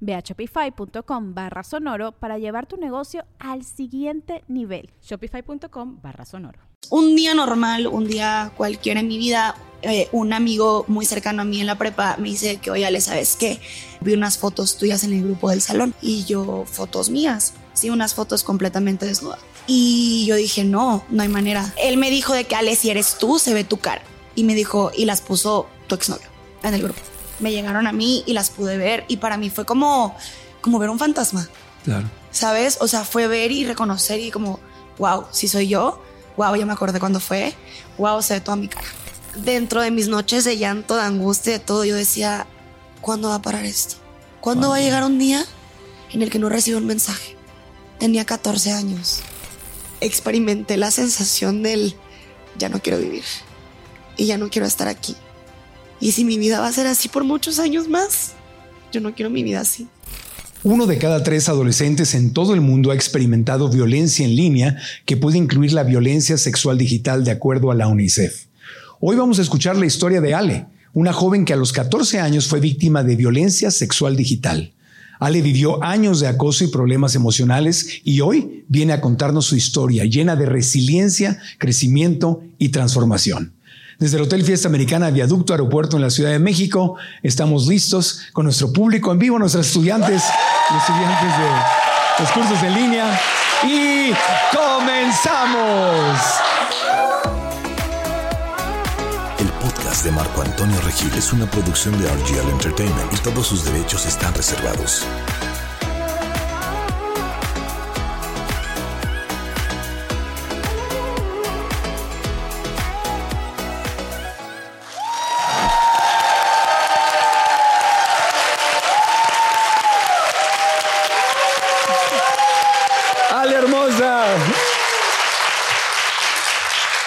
Ve a shopify.com barra sonoro para llevar tu negocio al siguiente nivel. Shopify.com barra sonoro. Un día normal, un día cualquiera en mi vida, eh, un amigo muy cercano a mí en la prepa me dice que, oye, Ale, ¿sabes qué? Vi unas fotos tuyas en el grupo del salón y yo, fotos mías, sí, unas fotos completamente desnudas. Y yo dije, no, no hay manera. Él me dijo de que, Ale, si eres tú, se ve tu cara. Y me dijo, y las puso tu exnovio en el grupo me llegaron a mí y las pude ver y para mí fue como, como ver un fantasma. Claro. ¿Sabes? O sea, fue ver y reconocer y como, wow, si soy yo, wow, ya me acordé cuando fue, wow, se ve toda mi cara. Dentro de mis noches de llanto, de angustia, de todo, yo decía, ¿cuándo va a parar esto? ¿Cuándo va a llegar un día en el que no recibo un mensaje? Tenía 14 años. Experimenté la sensación del, ya no quiero vivir y ya no quiero estar aquí. Y si mi vida va a ser así por muchos años más, yo no quiero mi vida así. Uno de cada tres adolescentes en todo el mundo ha experimentado violencia en línea que puede incluir la violencia sexual digital de acuerdo a la UNICEF. Hoy vamos a escuchar la historia de Ale, una joven que a los 14 años fue víctima de violencia sexual digital. Ale vivió años de acoso y problemas emocionales y hoy viene a contarnos su historia llena de resiliencia, crecimiento y transformación. Desde el Hotel Fiesta Americana Viaducto Aeropuerto en la Ciudad de México, estamos listos con nuestro público en vivo, nuestros estudiantes y estudiantes de los cursos en línea. Y comenzamos. El podcast de Marco Antonio Regil es una producción de RGL Entertainment y todos sus derechos están reservados.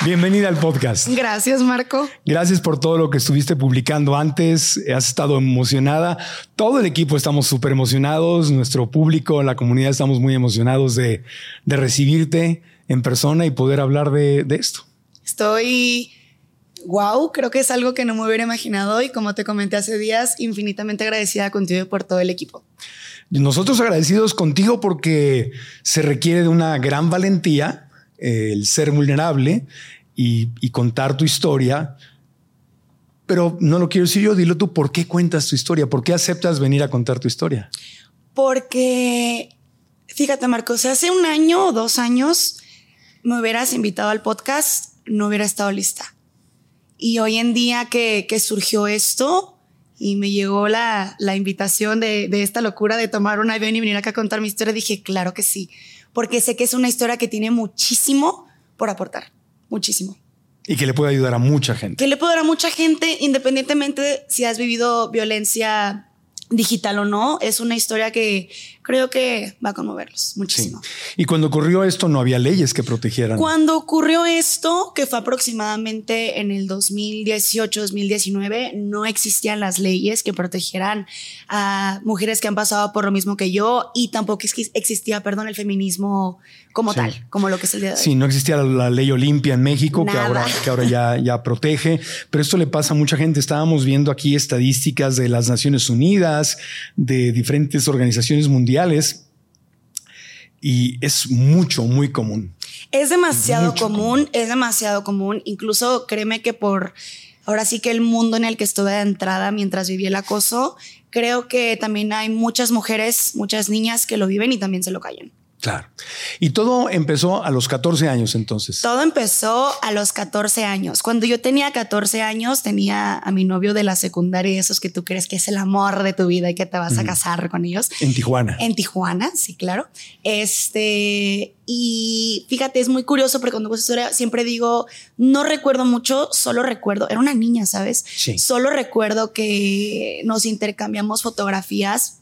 Bienvenida al podcast. Gracias, Marco. Gracias por todo lo que estuviste publicando antes. Has estado emocionada. Todo el equipo estamos súper emocionados. Nuestro público, la comunidad, estamos muy emocionados de, recibirte en persona y poder hablar de, de esto. Estoy wow, creo que es algo que no me hubiera imaginado y como te comenté hace días, infinitamente agradecida contigo y por todo el equipo. Nosotros agradecidos contigo porque se requiere de una gran valentía el ser vulnerable y, contar tu historia. Pero no lo quiero decir yo, dilo tú, ¿por qué cuentas tu historia? ¿Por qué aceptas venir a contar tu historia? Porque, fíjate Marcos, hace un año o dos años me hubieras invitado al podcast, no hubiera estado lista. Y hoy en día que, surgió esto y me llegó la, invitación de, de, esta locura de tomar un avión y venir acá a contar mi historia, dije, claro que sí porque sé que es una historia que tiene muchísimo por aportar, muchísimo. Y que le puede ayudar a mucha gente. Que le puede ayudar a mucha gente, independientemente si has vivido violencia digital o no, es una historia que creo que va a conmoverlos muchísimo. Y cuando ocurrió esto, no había leyes que protegieran. Cuando ocurrió esto, que fue aproximadamente en el 2018-2019, no existían las leyes que protegieran a mujeres que han pasado por lo mismo que yo y tampoco existía, perdón, el feminismo como tal, como lo que es el día de hoy. Sí, no existía la, ley Olimpia en México que ahora, que ahora ya, ya protege, pero esto le pasa a mucha gente. Estábamos viendo aquí estadísticas de las Naciones Unidas, de diferentes organizaciones mundiales y es mucho, muy común. Es demasiado común, es demasiado común. Incluso créeme que por ahora sí que el mundo en el que estuve de entrada mientras viví el acoso, creo que también hay muchas mujeres, muchas niñas que lo viven y también se lo callan. Claro. Y todo empezó a los 14 años entonces. Todo empezó a los 14 años. Cuando yo tenía 14 años, tenía a mi novio de la secundaria, esos que tú crees que es el amor de tu vida y que te vas a casar con ellos. En Tijuana. En Tijuana, sí, claro. Este, y fíjate, es muy curioso porque cuando esa historia siempre digo, no recuerdo mucho, solo recuerdo, era una niña, ¿sabes? Sí. Solo recuerdo que nos intercambiamos fotografías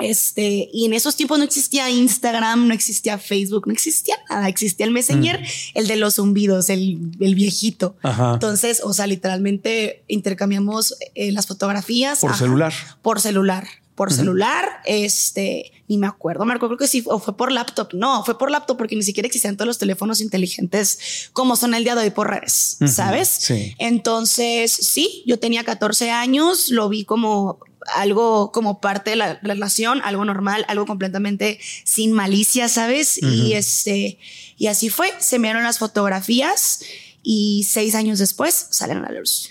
este, y en esos tiempos no existía Instagram, no existía Facebook, no existía nada. Existía el Messenger, el de los zumbidos, el, el viejito. Ajá. Entonces, o sea, literalmente intercambiamos eh, las fotografías. Por Ajá. celular. Por celular. Por celular, este, ni me acuerdo, Marco, creo que sí, o fue por laptop. No, fue por laptop porque ni siquiera existían todos los teléfonos inteligentes como son el día de hoy por redes, ¿sabes? sí. Entonces, sí, yo tenía 14 años, lo vi como algo como parte de la relación, algo normal, algo completamente sin malicia, ¿sabes? Y este, y así fue, se me dieron las fotografías y seis años después salen a la luz.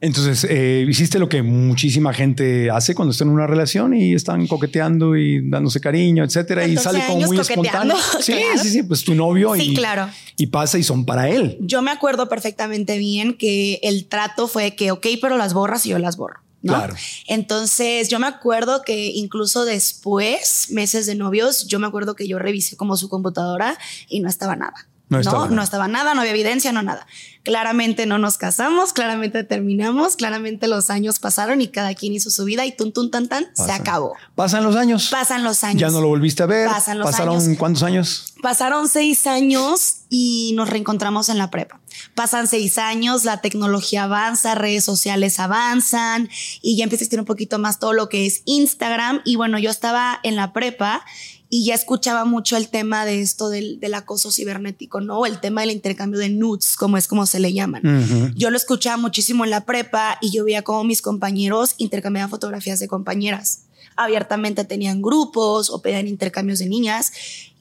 Entonces, eh, hiciste lo que muchísima gente hace cuando está en una relación y están coqueteando y dándose cariño, etcétera, y 14 sale como muy espontáneo. Sí, claro. sí, sí, pues tu novio Sí, y, claro. y pasa y son para él. Yo me acuerdo perfectamente bien que el trato fue que, ok, pero las borras y yo las borro. ¿No? Claro. Entonces yo me acuerdo que incluso después, meses de novios, yo me acuerdo que yo revisé como su computadora y no estaba nada. No estaba nada. no estaba nada, no había evidencia, no nada. Claramente no nos casamos, claramente terminamos, claramente los años pasaron y cada quien hizo su vida y tun, tun, tan, tan, se acabó. Pasan los años. Pasan los años. Ya no lo volviste a ver. Pasan los Pasaron años. cuántos años? Pasaron seis años y nos reencontramos en la prepa. Pasan seis años, la tecnología avanza, redes sociales avanzan y ya empieza a existir un poquito más todo lo que es Instagram. Y bueno, yo estaba en la prepa y ya escuchaba mucho el tema de esto del, del acoso cibernético, ¿no? El tema del intercambio de nudes, como es como se le llaman. Yo lo escuchaba muchísimo en la prepa y yo veía cómo mis compañeros intercambiaban fotografías de compañeras. Abiertamente tenían grupos o pedían intercambios de niñas.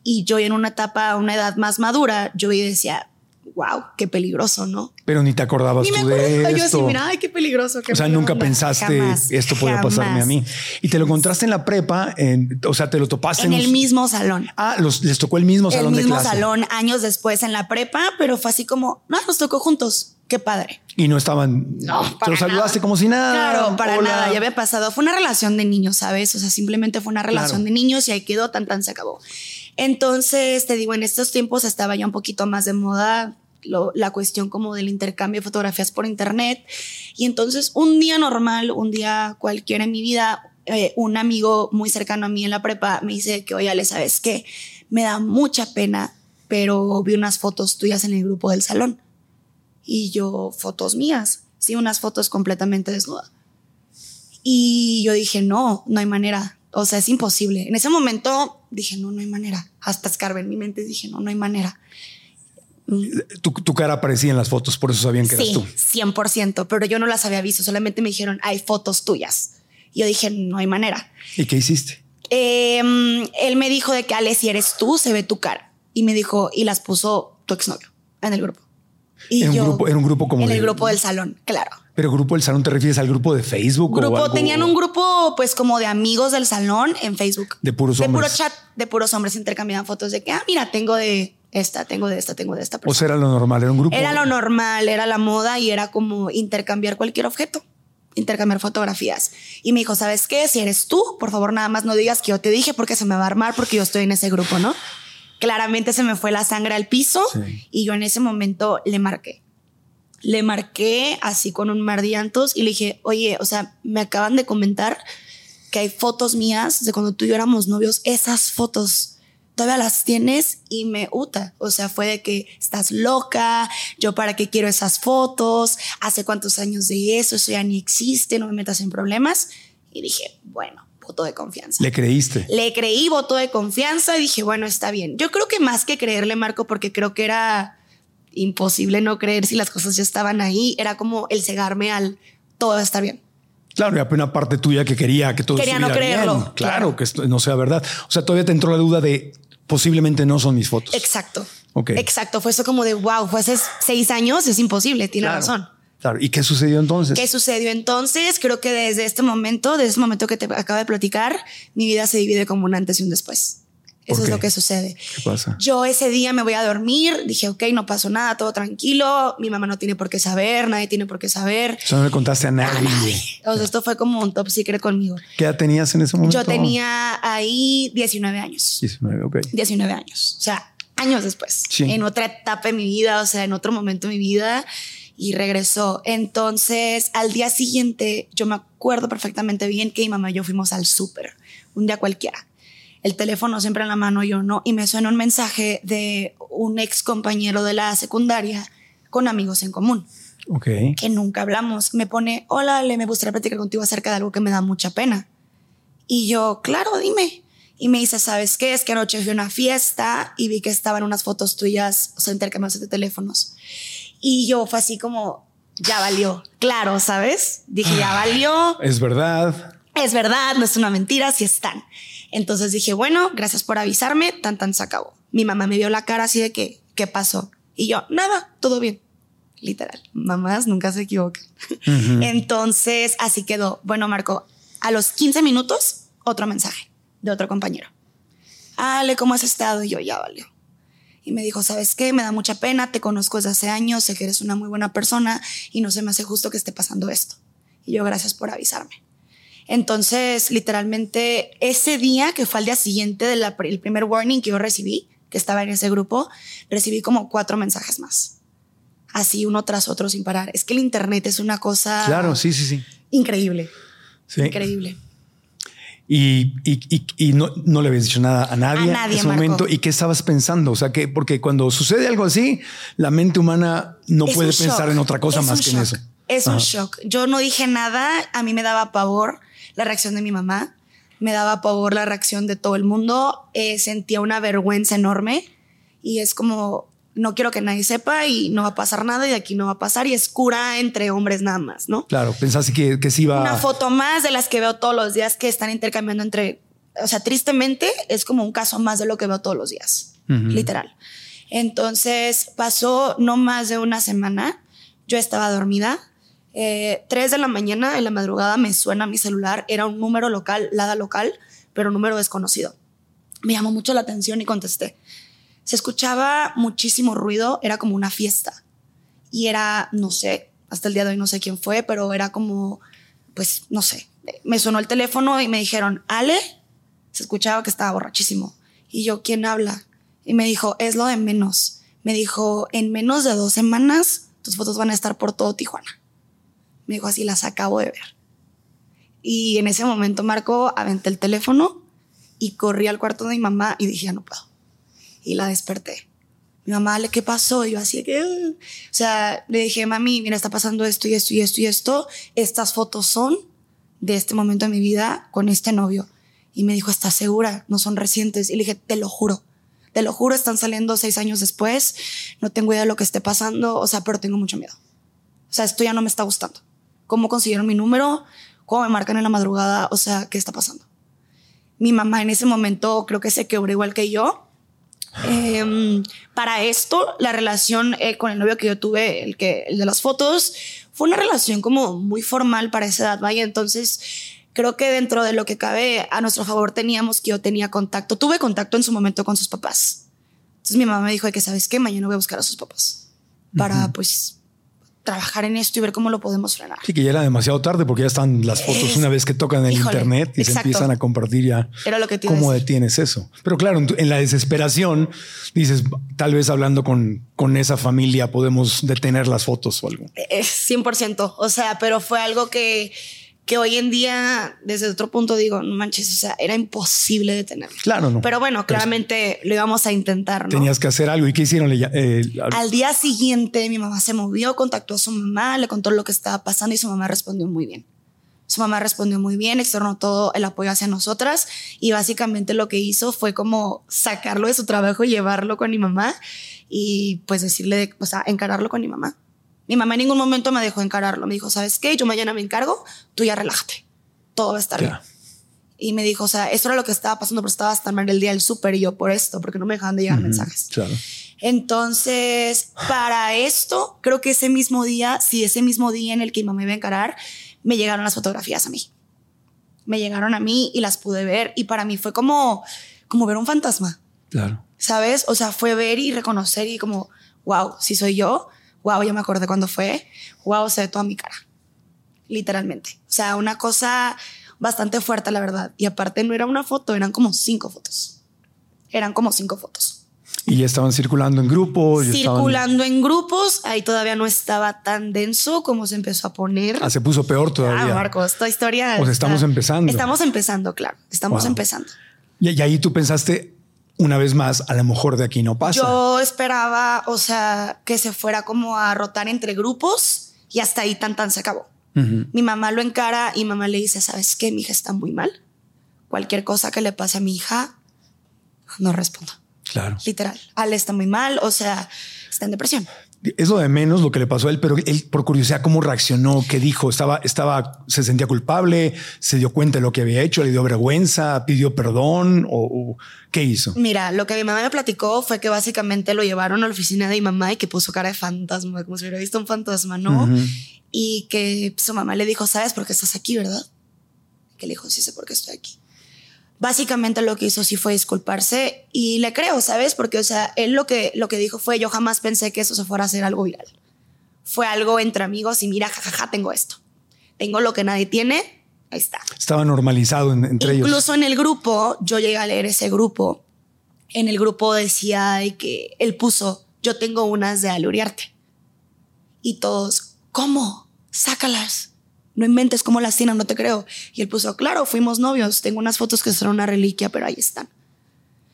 Y yo en una etapa, una edad más madura, yo decía, wow, qué peligroso, ¿no? Pero ni te acordabas Ni me tú de acuerdo, yo así, esto. mira, ay, qué peligroso. qué o sea, nunca onda". pensaste Jamás, esto puede pasarme a mí. Y te lo encontraste en la prepa, en- o sea, te lo topaste En el mismo salón. Ah, los, les tocó el mismo el salón de mismo clase. salón años después en la prepa, pero fue así como, no, nos tocó juntos. Qué padre. Y no estaban. No, te para los saludaste nada. como si nada. Claro, para Hola. nada, ya había pasado. Fue una relación de niños, ¿sabes? O sea, simplemente fue una relación Claro. de niños y ahí quedó, tan tan se acabó. Entonces, te digo, en estos tiempos estaba ya un poquito más de moda la cuestión como del intercambio de fotografías por internet. Y entonces, un día normal, un día cualquiera en mi vida, eh, un amigo muy cercano a mí en la prepa me dice que, oye, Ale, ¿sabes qué? Me da mucha pena, pero vi unas fotos tuyas en el grupo del salón. Y yo, fotos mías. Sí, unas fotos completamente desnuda. Y yo dije, no, no hay manera. O sea, es imposible. En ese momento dije, no, no hay manera. Hasta escarbé en mi mente dije, no, no hay manera. Tu, tu cara aparecía en las fotos, por eso sabían que eras Sí, tú. 100%, pero yo no las había visto. Solamente me dijeron, hay fotos tuyas. Y yo dije, no hay manera. ¿Y qué hiciste? Eh, él me dijo de que, Ale, si eres tú, se ve tu cara. Y me dijo, y las puso tu exnovio en el grupo. Y Era un yo- grupo- era un grupo como En de- el grupo del salón, claro. Pero grupo del salón, ¿te refieres al grupo de Facebook? o grupo, algo? tenían un grupo pues como de amigos del salón en Facebook. De puros De hombres. puro chat, de puros hombres intercambiaban fotos de que, ah, mira, tengo de esta, tengo de esta, tengo de esta O sea, era lo normal, era un grupo. Era lo normal, era la moda y era como intercambiar cualquier objeto, intercambiar fotografías. Y me dijo, ¿sabes qué? Si eres tú, por favor, nada más no digas que yo te dije porque se me va a armar porque yo estoy en ese grupo, ¿no? Claramente se me fue la sangre al piso Sí. y yo en ese momento le marqué. Le marqué así con un mar de llantos y le dije, oye, o sea, me acaban de comentar que hay fotos mías de cuando tú y yo éramos novios, esas fotos todavía las tienes y me uta. O sea, fue de que estás loca, yo para qué quiero esas fotos, hace cuántos años de eso, eso ya ni existe, no me metas en problemas. Y dije, bueno, voto de confianza. Le creíste. Le creí, voto de confianza y dije, bueno, está bien. Yo creo que más que creerle, Marco, porque creo que era imposible no creer si las cosas ya estaban ahí, era como el cegarme al todo va a estar bien. Claro, y una parte tuya que quería que todo Quería no creerlo, bien. Claro, claro. que esto no sea verdad. O sea, todavía te entró la duda de posiblemente no son mis fotos. Exacto. Ok. Exacto. Fue eso como de wow, fue hace seis años, es imposible, tiene Claro, razón. Claro. ¿Y qué sucedió entonces? ¿Qué sucedió entonces? Creo que desde este momento, desde este momento que te acabo de platicar, mi vida se divide como un antes y un después. Eso ¿Por es lo que sucede. ¿Qué pasa? Yo ese día me voy a dormir, dije, ok, no pasó nada, todo tranquilo, mi mamá no tiene por qué saber, nadie tiene por qué saber. Eso no le contaste a nadie. O sea, esto fue como un top secret conmigo. ¿Qué edad tenías en ese momento? Yo tenía ahí 19 años. 19, ok. 19 años. O sea, años después. Sí. En otra etapa de mi vida, o sea, en otro momento de mi vida. Y regresó. Entonces, al día siguiente, yo me acuerdo perfectamente bien que mi mamá y yo fuimos al súper. Un día cualquiera. El teléfono siempre en la mano, yo no. Y me suena un mensaje de un ex compañero de la secundaria con amigos en común Ok. que nunca hablamos. Me pone, hola, le me gustaría platicar contigo acerca de algo que me da mucha pena. Y yo, claro, dime. Y me dice, ¿sabes qué? Es que anoche fui a una fiesta y vi que estaban unas fotos tuyas, o sea, intercambiadas de teléfonos. Y yo fue así como, ya valió. Claro, ¿sabes? Dije, ya valió. Es verdad. Es verdad, no es una mentira, sí están. Entonces dije, bueno, gracias por avisarme, tan tan se acabó. Mi mamá me vio la cara así de que, ¿qué pasó? Y yo, nada, todo bien. Literal, mamás nunca se equivocan. Entonces, así quedó. Bueno, Marco, a los 15 minutos, otro mensaje de otro compañero. Ale, ¿cómo has estado? Y yo, ya valió. Y me dijo, ¿sabes qué? Me da mucha pena, te conozco desde hace años, sé que eres una muy buena persona y no se me hace justo que esté pasando esto. Y yo, gracias por avisarme. Entonces, literalmente, ese día, que fue al día siguiente del primer warning que yo recibí, que estaba en ese grupo, recibí como cuatro mensajes más. Así, uno tras otro, sin parar. Es que el Internet es una cosa Claro, sí, sí, sí. increíble. Sí. Increíble. Y, y, y, y no, no le habías dicho nada a nadie, A nadie, en ese Marco. momento. ¿Y qué estabas pensando? O sea, que porque cuando sucede algo así, la mente humana no Es puede pensar shock. en otra cosa Es más que en eso. Es un shock. Yo no dije nada. A mí me daba pavor la reacción de mi mamá. Me daba pavor la reacción de todo el mundo. Eh, sentía una vergüenza enorme. Y es como, no quiero que nadie sepa y no va a pasar nada y de aquí no va a pasar. Y es cura entre hombres nada más, ¿no? Claro, pensaste que, que sí iba. Una foto más de las que veo todos los días que están intercambiando entre... O sea, tristemente es como un caso más de lo que veo todos los días. Literal. Entonces pasó no más de una semana. Yo estaba dormida. Eh, tres de la mañana, en la madrugada, me suena mi celular. Era un número local, Lada local, pero un número desconocido. Me llamó mucho la atención y contesté. Se escuchaba muchísimo ruido, era como una fiesta. Y era, no sé, hasta el día de hoy no sé quién fue, pero era como, pues, no sé. Me sonó el teléfono y me dijeron, Ale, se escuchaba que estaba borrachísimo. Y yo, ¿quién habla? Y me dijo, es lo de menos. Me dijo, en menos de dos semanas, tus fotos van a estar por todo Tijuana. Me dijo, así las acabo de ver. Y en ese momento, Marco, aventé el teléfono y corrí al cuarto de mi mamá y dije, ya no puedo. Y la desperté. Mi mamá, ¿le qué pasó? Y yo así que, o sea, le dije, mami, mira, está pasando esto y esto y esto y esto. Estas fotos son de este momento de mi vida con este novio. Y me dijo, ¿estás segura? No son recientes. Y le dije, te lo juro. Te lo juro, están saliendo seis años después. No tengo idea de lo que esté pasando. O sea, pero tengo mucho miedo. O sea, esto ya no me está gustando. ¿Cómo consiguieron mi número? ¿Cómo me marcan en la madrugada? O sea, ¿qué está pasando? Mi mamá en ese momento creo que se quebró igual que yo. Em, para esto, la relación eh, con el novio que yo tuve, el, que, el de las fotos, fue una relación como muy formal para esa edad, vaya. Entonces, creo que dentro de lo que cabe a nuestro favor teníamos que yo tenía contacto, tuve contacto en su momento con sus papás. Entonces mi mamá me dijo de que, ¿sabes qué? Mañana voy a buscar a sus papás para, pues, trabajar en esto y ver cómo lo podemos frenar. Sí, que ya era demasiado tarde porque ya están las fotos Es- una vez que tocan el Híjole, internet y se empiezan a compartir ya. Era lo que ¿Cómo detienes eso? Pero claro, en, la desesperación dices, tal vez hablando con, con esa familia podemos detener las fotos o algo. Eh, 100%. O sea, pero fue algo que, que hoy en día, desde otro punto, digo, no manches, o sea, era imposible detenerlo. Claro, no. Pero bueno, Pero claramente lo íbamos a intentar, ¿no? Tenías que hacer algo. ¿Y qué hicieron? Eh, Al día siguiente, mi mamá se movió, contactó a su mamá, le contó lo que estaba pasando y su mamá respondió muy bien. Su mamá respondió muy bien, externó todo el apoyo hacia nosotras y básicamente lo que hizo fue como sacarlo de su trabajo y llevarlo con mi mamá y pues decirle, o sea, encararlo con mi mamá. Mi mamá en ningún momento me dejó encararlo. Me dijo, ¿sabes qué? Yo mañana me encargo, tú ya relájate. Todo va a estar bien. Y me dijo, o sea, eso era lo que estaba pasando, pero estaba hasta mal el día del súper y yo por esto, porque no me dejaban de llegar mensajes. Claro. Entonces, para esto, creo que ese mismo día, sí, ese mismo día en el que mi mamá me iba a encarar, me llegaron las fotografías a mí. Me llegaron a mí y las pude ver y para mí fue como, como ver un fantasma. Claro. ¿Sabes? O sea, fue ver y reconocer y como, wow, si soy yo, wow, ya me acordé cuándo fue, wow, se ve toda mi cara. Literalmente. O sea, una cosa bastante fuerte, la verdad. Y aparte no era una foto, eran como cinco fotos. Eran como cinco fotos. Y ya estaban circulando en grupos. ya estaban- Circulando en grupos, ahí todavía no estaba tan denso como se empezó a poner. Ah, se puso peor Ah, todavía. Marco, esta historia. O sea, estamos está- empezando. Estamos empezando, claro. Estamos Wow. empezando. Y, y ahí tú pensaste, una vez más, a lo mejor de aquí no pasa. Yo esperaba, o sea, que se fuera como a rotar entre grupos y hasta ahí tan tan se acabó. Mi mamá lo encara y mamá le dice, ¿sabes qué? Mi hija está muy mal. Cualquier cosa que le pase a mi hija, no respondo. Claro. Literal. Ale está muy mal, o sea, está en depresión. Es lo de menos lo que le pasó a él, pero él, por curiosidad, ¿cómo reaccionó? ¿Qué dijo? ¿Estaba, estaba, se sentía culpable? ¿Se dio cuenta de lo que había hecho? ¿Le dio vergüenza? ¿Pidió perdón? ¿O, o qué hizo? Mira, lo que mi mamá me platicó fue que básicamente lo llevaron a la oficina de mi mamá y que puso cara de fantasma, como si hubiera visto un fantasma, ¿no? Y que su mamá le dijo, ¿sabes por qué estás aquí, verdad? Que le dijo, sí sé por qué estoy aquí. Básicamente lo que hizo sí fue disculparse y le creo, ¿sabes? Porque, o sea, él lo que, lo que dijo fue, yo jamás pensé que eso se fuera a hacer algo viral. Fue algo entre amigos y mira, jajaja, tengo esto. Tengo lo que nadie tiene, ahí está. Estaba normalizado en- entre ellos. Incluso en el grupo, yo llegué a leer ese grupo. En el grupo decía de que él puso, yo tengo unas de Aluriarte. Y todos, ¿cómo? Sácalas. No inventes cómo las tienen, no te creo. Y él puso, claro, fuimos novios. Tengo unas fotos que son una reliquia, pero ahí están.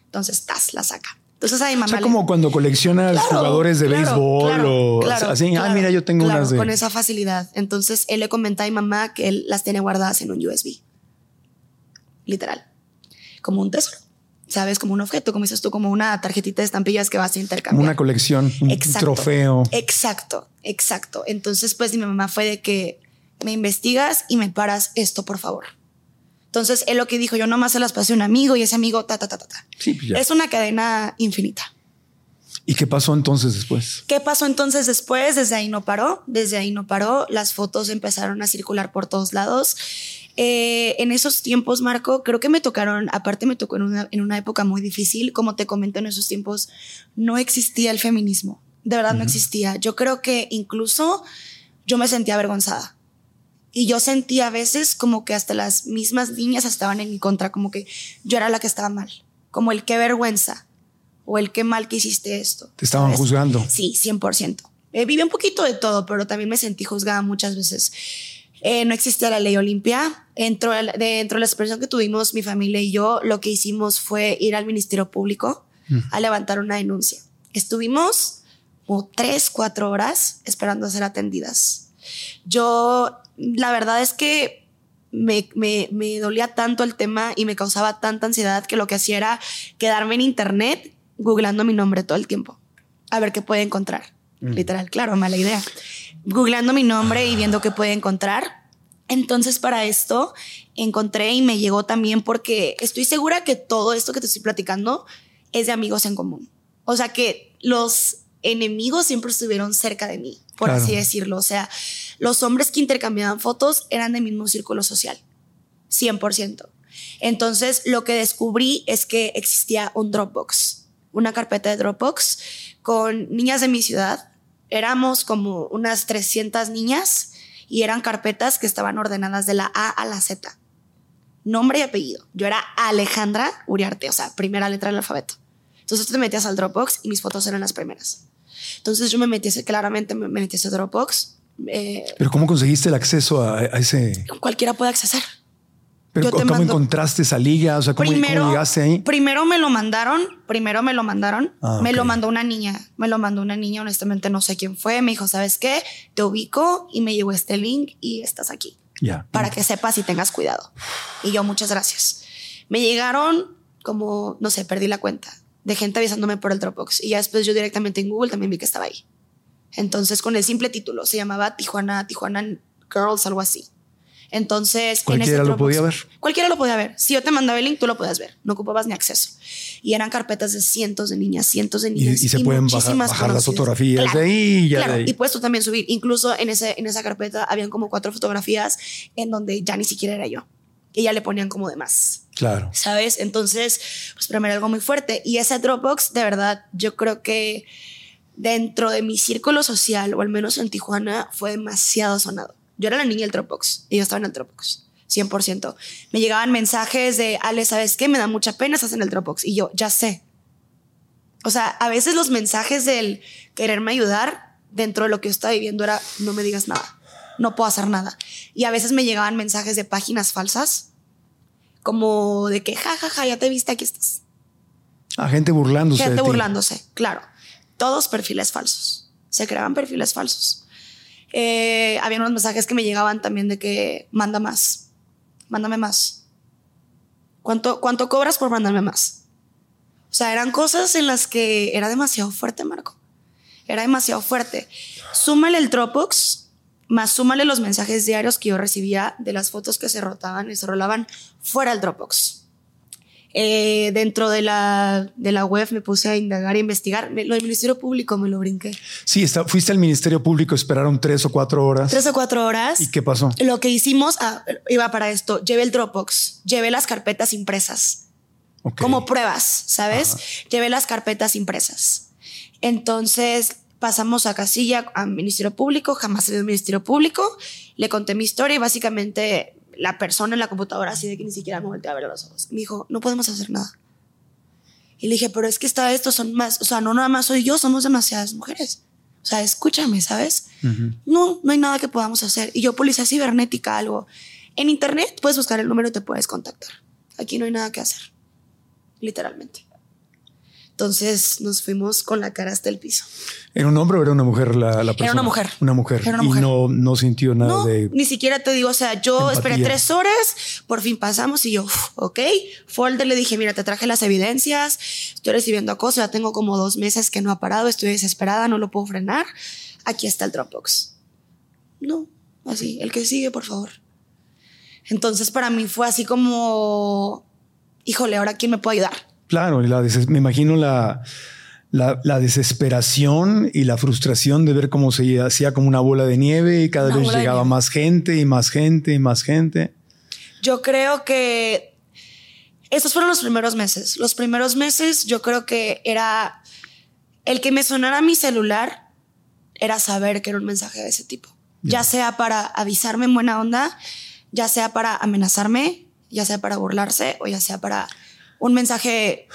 Entonces, tas, la saca. Entonces a mi O mamá sea, le- como cuando coleccionas Claro, jugadores de claro, béisbol claro, o así. Ah, mira, yo tengo unas de. Con esa facilidad. Entonces él le comenta a mi mamá que él las tiene guardadas en un USB. Literal. Como un tesoro. ¿Sabes? Como un objeto, como dices tú, como una tarjetita de estampillas que vas a intercambiar. una colección, un Exacto. trofeo. Exacto, exacto. Entonces, pues mi mamá fue de que me investigas y me paras esto, por favor. Entonces, él lo que dijo, yo nomás se las pasé a un amigo y ese amigo, ta, ta, ta, ta, ta. Sí, pues. Es una cadena infinita. ¿Y qué pasó entonces después? ¿Qué pasó entonces después? Desde ahí no paró, desde ahí no paró, las fotos empezaron a circular por todos lados. Eh, en esos tiempos, Marco, creo que me tocaron, aparte me tocó en una, en una época muy difícil, como te comento, en esos tiempos no existía el feminismo, de verdad no existía. Yo creo que incluso yo me sentía avergonzada. Y yo sentía a veces como que hasta las mismas niñas estaban en mi contra, como que yo era la que estaba mal, como el qué vergüenza o el qué mal que hiciste esto. Te estaban ¿sabes? juzgando. Sí, 100%. Eh, viví un poquito de todo, pero también me sentí juzgada muchas veces. Eh, no existía la ley Olimpia. Dentro de, la- dentro de la expresión que tuvimos mi familia y yo, lo que hicimos fue ir al Ministerio Público a levantar una denuncia. Estuvimos como tres, cuatro horas esperando a ser atendidas. Yo, la verdad es que me, me, me dolía tanto el tema y me causaba tanta ansiedad que lo que hacía era quedarme en internet googleando mi nombre todo el tiempo. A ver qué puede encontrar. Literal, claro, mala idea. Googleando mi nombre y viendo qué puede encontrar. Entonces, para esto encontré y me llegó también porque estoy segura que todo esto que te estoy platicando es de amigos en común. O sea que los enemigos siempre estuvieron cerca de mí, por Claro. así decirlo. O sea, los hombres que intercambiaban fotos eran del mismo círculo social. 100%. Entonces, lo que descubrí es que existía un Dropbox, una carpeta de Dropbox con niñas de mi ciudad. Éramos como unas 300 niñas y eran carpetas que estaban ordenadas de la A a la Z. Nombre y apellido. Yo era Alejandra Uriarte, o sea, primera letra del alfabeto. Entonces tú te metías al Dropbox y mis fotos eran las primeras. Entonces yo me metí, claramente me me metí a ese Dropbox. eh, Pero ¿cómo conseguiste el acceso a, a ese? cualquiera puede accesar. Pero ¿Cómo mando- encontraste esa liga? O sea, ¿cómo, cómo primero, llegaste ahí? primero me lo mandaron, primero me lo mandaron, Ah, me ok. lo mandó una niña, me lo mandó una niña, honestamente no sé quién fue, me dijo, ¿sabes qué? Te ubico y me llegó este link y estás aquí, Ya. para que sepas y tengas cuidado. Y yo, muchas gracias. Me llegaron como, no sé, perdí la cuenta, de gente avisándome por el Dropbox y ya después yo directamente en Google también vi que estaba ahí. Entonces con el simple título, se llamaba Tijuana, Tijuana Girls, algo así. Entonces, en Cualquiera ese lo Dropbox- podía ver. Cualquiera lo podía ver. Si yo te mandaba el link, tú lo podías ver. No ocupabas ni acceso. Y eran carpetas de cientos de niñas, cientos de Y, niñas. y se pueden bajar, las fotografías Claro, de ahí y ya claro. de ahí. Y puedes tú también subir. Incluso en, ese, en esa carpeta habían como cuatro fotografías en donde ya ni siquiera era yo. Y ya le ponían como de más. Claro. ¿Sabes? Entonces, pues para mí era algo muy fuerte. Y ese Dropbox, de verdad, yo creo que dentro de mi círculo social, o al menos en Tijuana, fue demasiado sonado. Yo era la niña del Dropbox y yo estaba en el Dropbox. 100%. Me llegaban mensajes de, Ale, ¿sabes qué? Me da mucha pena, estás en el Dropbox. Y yo, ya sé. O sea, a veces los mensajes del quererme ayudar dentro de lo que yo estaba viviendo era, no me digas nada, no puedo hacer nada. Y a veces me llegaban mensajes de páginas falsas, como de que, ja, ja, ja, ya te viste, aquí estás. A gente burlándose. Gente de ti. burlándose, claro. Todos perfiles falsos. Se creaban perfiles falsos. Eh, había unos mensajes que me llegaban también de que manda más, mándame más. ¿Cuánto, ¿Cuánto cobras por mandarme más? O sea, eran cosas en las que era demasiado fuerte, Marco. Era demasiado fuerte. Súmale el Dropbox, más súmale los mensajes diarios que yo recibía de las fotos que se rotaban y se rolaban fuera del Dropbox. Eh, dentro de la, de la web me puse a indagar e investigar. Me- Lo del Ministerio Público me lo brinqué. Sí, está- fuiste al Ministerio Público, esperaron tres o cuatro horas. Tres o cuatro horas. ¿Y qué pasó? Lo que hicimos, ah, iba para esto, llevé el Dropbox, llevé las carpetas impresas como pruebas, ¿sabes? Llevé las carpetas impresas. Entonces pasamos a casilla a Ministerio Público, jamás he ido al Ministerio Público, le conté mi historia y básicamente la persona en la computadora, así de que ni siquiera me volteé a ver a los ojos, me dijo, no podemos hacer nada. Y le dije, pero es que está esto, son más, o sea, no nada más soy yo, somos demasiadas mujeres. O sea, escúchame, ¿sabes? No, no hay nada que podamos hacer. Y yo, policía cibernética, algo. En internet puedes buscar el número y te puedes contactar. Aquí no hay nada que hacer. Literalmente. Entonces nos fuimos con la cara hasta el piso. ¿Era un hombre o era una mujer la, la persona? una mujer. Una mujer. Era una y mujer. no, no sintió nada No, de. ni siquiera te digo, o sea, yo empatía. esperé tres horas, por fin pasamos y yo, uf, ok. Folder le dije, mira, te traje las evidencias, estoy recibiendo acoso, ya tengo como dos meses que no ha parado, estoy desesperada, no lo puedo frenar. Aquí está el Dropbox. No, así, el que sigue, por favor. Entonces para mí fue así como, híjole, ahora quién me puede ayudar. Claro, la me imagino la, la, la desesperación y la frustración de ver cómo se hacía como una bola de nieve y cada Una vez llegaba más gente y más gente y más gente. Yo creo que esos fueron los primeros meses. Los primeros meses yo creo que era el que me sonara mi celular era saber que era un mensaje de ese tipo. Ya sea para avisarme en buena onda, ya sea para amenazarme, ya sea para burlarse o ya sea para un mensaje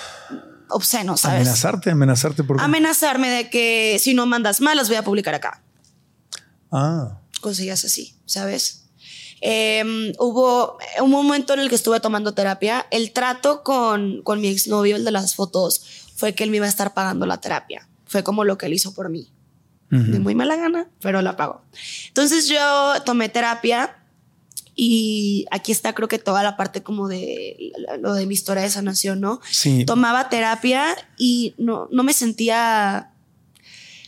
obsceno, ¿sabes? Amenazarte, amenazarte por qué? Amenazarme de que si no mandas mal las voy a publicar acá ah, cosillas así, ¿sabes? Eh, hubo un momento en el que estuve tomando terapia. El trato con, con mi exnovio, el de las fotos, fue que él me iba a estar pagando la terapia. Fue como lo que él hizo por mí. De muy mala gana, pero la pagó. Entonces yo tomé terapia y aquí está creo que toda la parte como de lo de mi historia de sanación, ¿no? sí. tomaba terapia y no, no me sentía...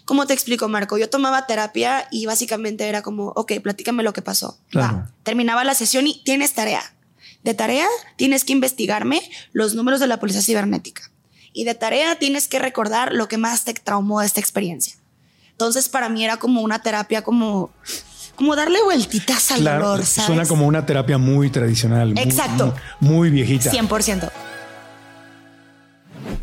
¿Cómo te explico, Marco? Yo tomaba terapia y básicamente era como, ok, platícame lo que pasó. Claro. Va. Terminaba la sesión y tienes tarea. De tarea tienes que investigarme los números de la policía cibernética. Y de tarea tienes que recordar lo que más te traumó de esta experiencia. Entonces para mí era como una terapia como, como darle vueltitas al Claro, dolor, ¿sabes? suena como una terapia muy tradicional. muy- Exacto. Muy, muy viejita. 100%.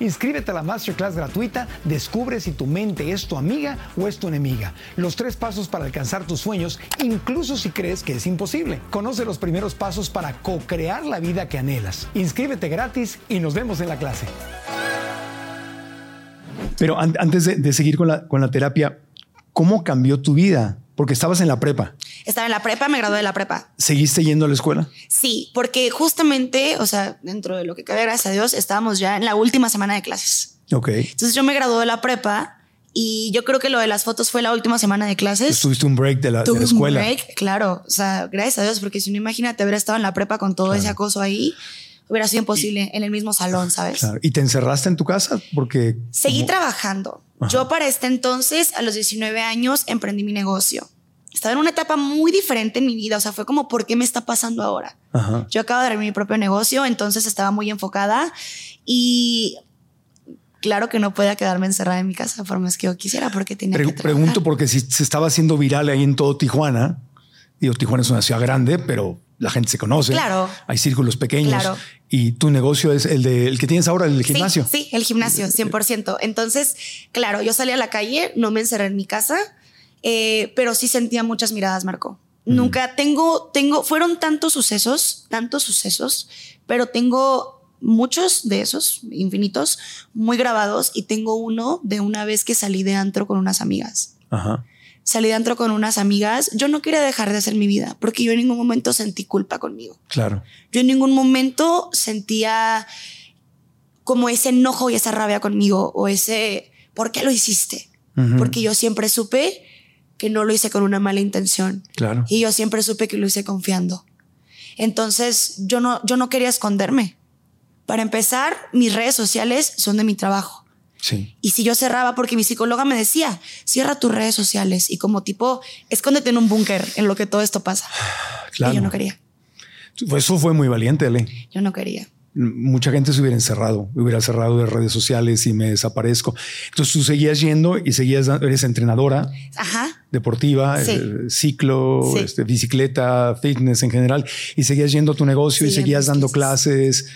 Inscríbete a la masterclass gratuita, descubre si tu mente es tu amiga o es tu enemiga. Los tres pasos para alcanzar tus sueños, incluso si crees que es imposible. Conoce los primeros pasos para co-crear la vida que anhelas. Inscríbete gratis y nos vemos en la clase. Pero an- antes de, de seguir con la, con la terapia, ¿cómo cambió tu vida? Porque estabas en la prepa. Estaba en la prepa, me gradué de la prepa. ¿Seguiste yendo a la escuela? Sí, porque justamente, o sea, dentro de lo que cabe, gracias a Dios, estábamos ya en la última semana de clases. Ok. Entonces yo me gradué de la prepa y yo creo que lo de las fotos fue la última semana de clases. Tuviste un break de la, de la un escuela. break, claro, o sea, gracias a Dios, porque si no imagínate haber estado en la prepa con todo ese acoso ahí, hubiera sido imposible en el mismo salón, ¿sabes? Claro. ¿Y te encerraste en tu casa? Porque... Seguí como- trabajando. Yo para este entonces, a los 19 años, emprendí mi negocio. Estaba en una etapa muy diferente en mi vida, o sea, fue como, ¿por qué me está pasando ahora? Ajá. Yo acabo de abrir mi propio negocio, entonces estaba muy enfocada y claro que no podía quedarme encerrada en mi casa por más que yo quisiera porque tenía Pre- que trabajar. pregunto porque si se estaba haciendo viral ahí en todo Tijuana, digo, Tijuana es una ciudad grande, pero la gente se conoce. Claro. Hay círculos pequeños. Claro. Y tu negocio es el de el que tienes ahora, el gimnasio. Sí, sí, el gimnasio, 100%. Entonces, claro, yo salí a la calle, no me encerré en mi casa, eh, pero sí sentía muchas miradas, Marco. Nunca tengo, tengo, fueron tantos sucesos, tantos sucesos, pero tengo muchos de esos, infinitos, muy grabados y tengo uno de una vez que salí de antro con unas amigas. Ajá. Salí de antro con unas amigas. Yo no quería dejar de hacer mi vida porque yo en ningún momento sentí culpa conmigo. Claro. Yo en ningún momento sentía como ese enojo y esa rabia conmigo o ese, ¿por qué lo hiciste? Porque yo siempre supe que no lo hice con una mala intención Claro. y yo siempre supe que lo hice confiando. Entonces yo no, yo no quería esconderme. Para empezar, mis redes sociales son de mi trabajo. Sí. Y si yo cerraba, porque mi psicóloga me decía, cierra tus redes sociales y como tipo, escóndete en un búnker en lo que todo esto pasa. Claro. Y yo no quería, Pues Eso fue muy valiente, Ale. yo no quería. Mucha gente se hubiera encerrado, hubiera cerrado de redes sociales y me desaparezco. Entonces tú seguías yendo y seguías, eres entrenadora Ajá. deportiva, Sí. eh, ciclo, Sí. este, bicicleta, fitness en general, y seguías yendo a tu negocio y Sí, seguías dando clases.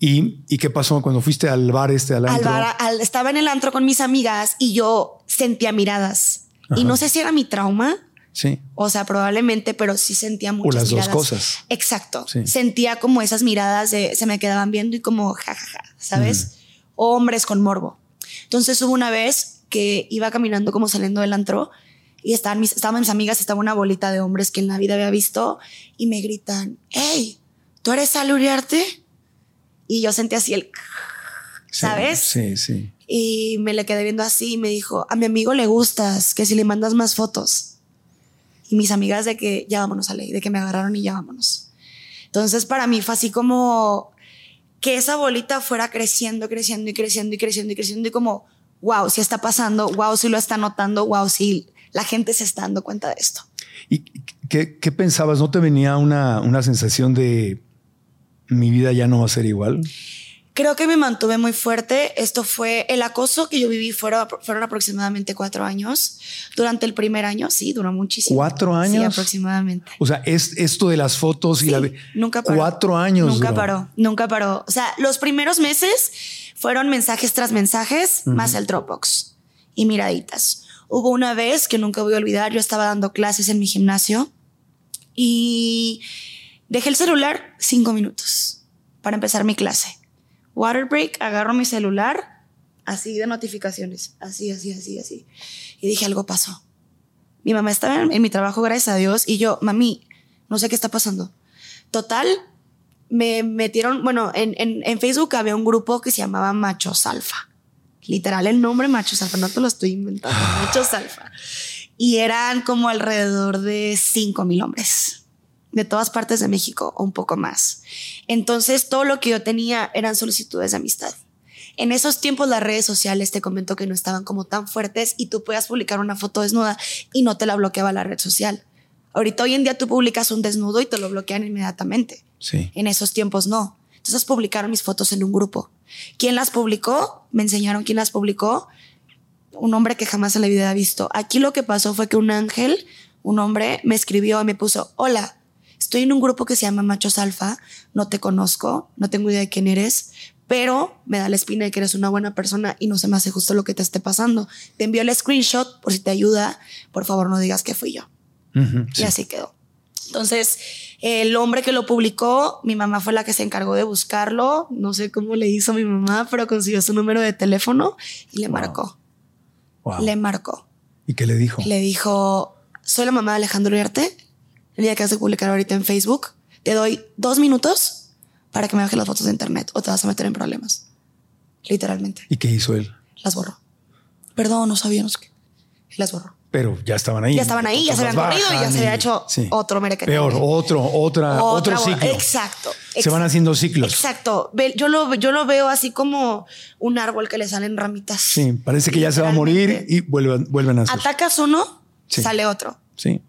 ¿Y, ¿Y qué pasó cuando fuiste al bar este, al Al antro? bar- al- estaba en el antro con mis amigas y yo sentía miradas. Y Ajá. no sé si era mi trauma, Sí, o sea, probablemente, pero sí sentía muchas las dos miradas. cosas. Exacto. Sí. Sentía como esas miradas de se me quedaban viendo y como jajaja, ¿sabes? Hombres con morbo. Entonces hubo una vez que iba caminando como saliendo del antro y estaban mis, estaban mis amigas, estaba una bolita de hombres que en la vida había visto y me gritan, hey, ¿tú eres Al Uriarte? Y yo sentí así el... sí, ¿Sabes? Sí, sí. Y me le quedé viendo así y me dijo, a mi amigo le gustas, que si le mandas más fotos. Y mis amigas de que ya vámonos a ley, de que me agarraron y ya vámonos. Entonces para mí fue así como que esa bolita fuera creciendo, creciendo y creciendo y creciendo y creciendo y como, wow, si está pasando, wow, si lo está notando, wow, si la gente se está dando cuenta de esto. ¿Y qué, qué pensabas? ¿No te venía una, una sensación de mi vida ya no va a ser igual? Creo que me mantuve muy fuerte. Esto fue el acoso que yo viví. Fueron, fueron aproximadamente cuatro años. Durante el primer año, sí, duró muchísimo. ¿Cuatro Sí, años? aproximadamente. O sea, es esto de las fotos y Sí, la nunca paró. Cuatro años. Nunca paró, nunca paró. O sea, los primeros meses fueron mensajes tras mensajes, más el Dropbox y miraditas. Hubo una vez que nunca voy a olvidar, yo estaba dando clases en mi gimnasio y dejé el celular cinco minutos para empezar mi clase. Water break, agarro mi celular, así de notificaciones, así, así, así, así. Y dije, algo pasó. Mi mamá estaba en, en mi trabajo, gracias a Dios, y yo, mami, no sé qué está pasando. Total, me metieron, bueno, en, en, en Facebook había un grupo que se llamaba Machos Alfa. Literal, el nombre Machos Alfa, no te lo estoy inventando, Machos Alfa. Y eran como alrededor de 5 mil hombres de todas partes de México o un poco más. Entonces, todo lo que yo tenía eran solicitudes de amistad. En esos tiempos las redes sociales te comentó que no estaban como tan fuertes y tú podías publicar una foto desnuda y no te la bloqueaba la red social. Ahorita hoy en día tú publicas un desnudo y te lo bloquean inmediatamente. Sí. En esos tiempos no. Entonces publicaron mis fotos en un grupo. ¿Quién las publicó? Me enseñaron quién las publicó. Un hombre que jamás en la vida había visto. Aquí lo que pasó fue que un ángel, un hombre, me escribió y me puso, hola, estoy en un grupo que se llama Machos Alfa, no te conozco, no tengo idea de quién eres, pero me da la espina de que eres una buena persona y no se me hace justo lo que te esté pasando. Te envío el screenshot por si te ayuda, por favor no digas que fui yo. Ujú, sí. Y así quedó. Entonces, el hombre que lo publicó, mi mamá fue la que se encargó de buscarlo. No sé cómo le hizo mi mamá, pero consiguió su número de teléfono y le marcó. Wow. Le marcó. ¿Y qué le dijo? Le dijo, soy la mamá de Alejandro Uriarte. El día que vas a publicar ahorita en Facebook, te doy dos minutos para que me bajes las fotos de internet o te vas a meter en problemas. Literalmente. ¿Y qué hizo él? Las borró. Perdón, no sabía, no sé qué. Las borró. Pero ya estaban ahí. Ya estaban ahí, ya se habían corrido y ya se había hecho otro merequeteo. Peor, otro, otra, otro ciclo. Exacto, Se van haciendo ciclos. Exacto. Yo lo, yo lo veo así como un árbol que le salen ramitas. Sí, parece que ya se va a morir y vuelven, vuelven a ser. Atacas uno, sale otro. Sí,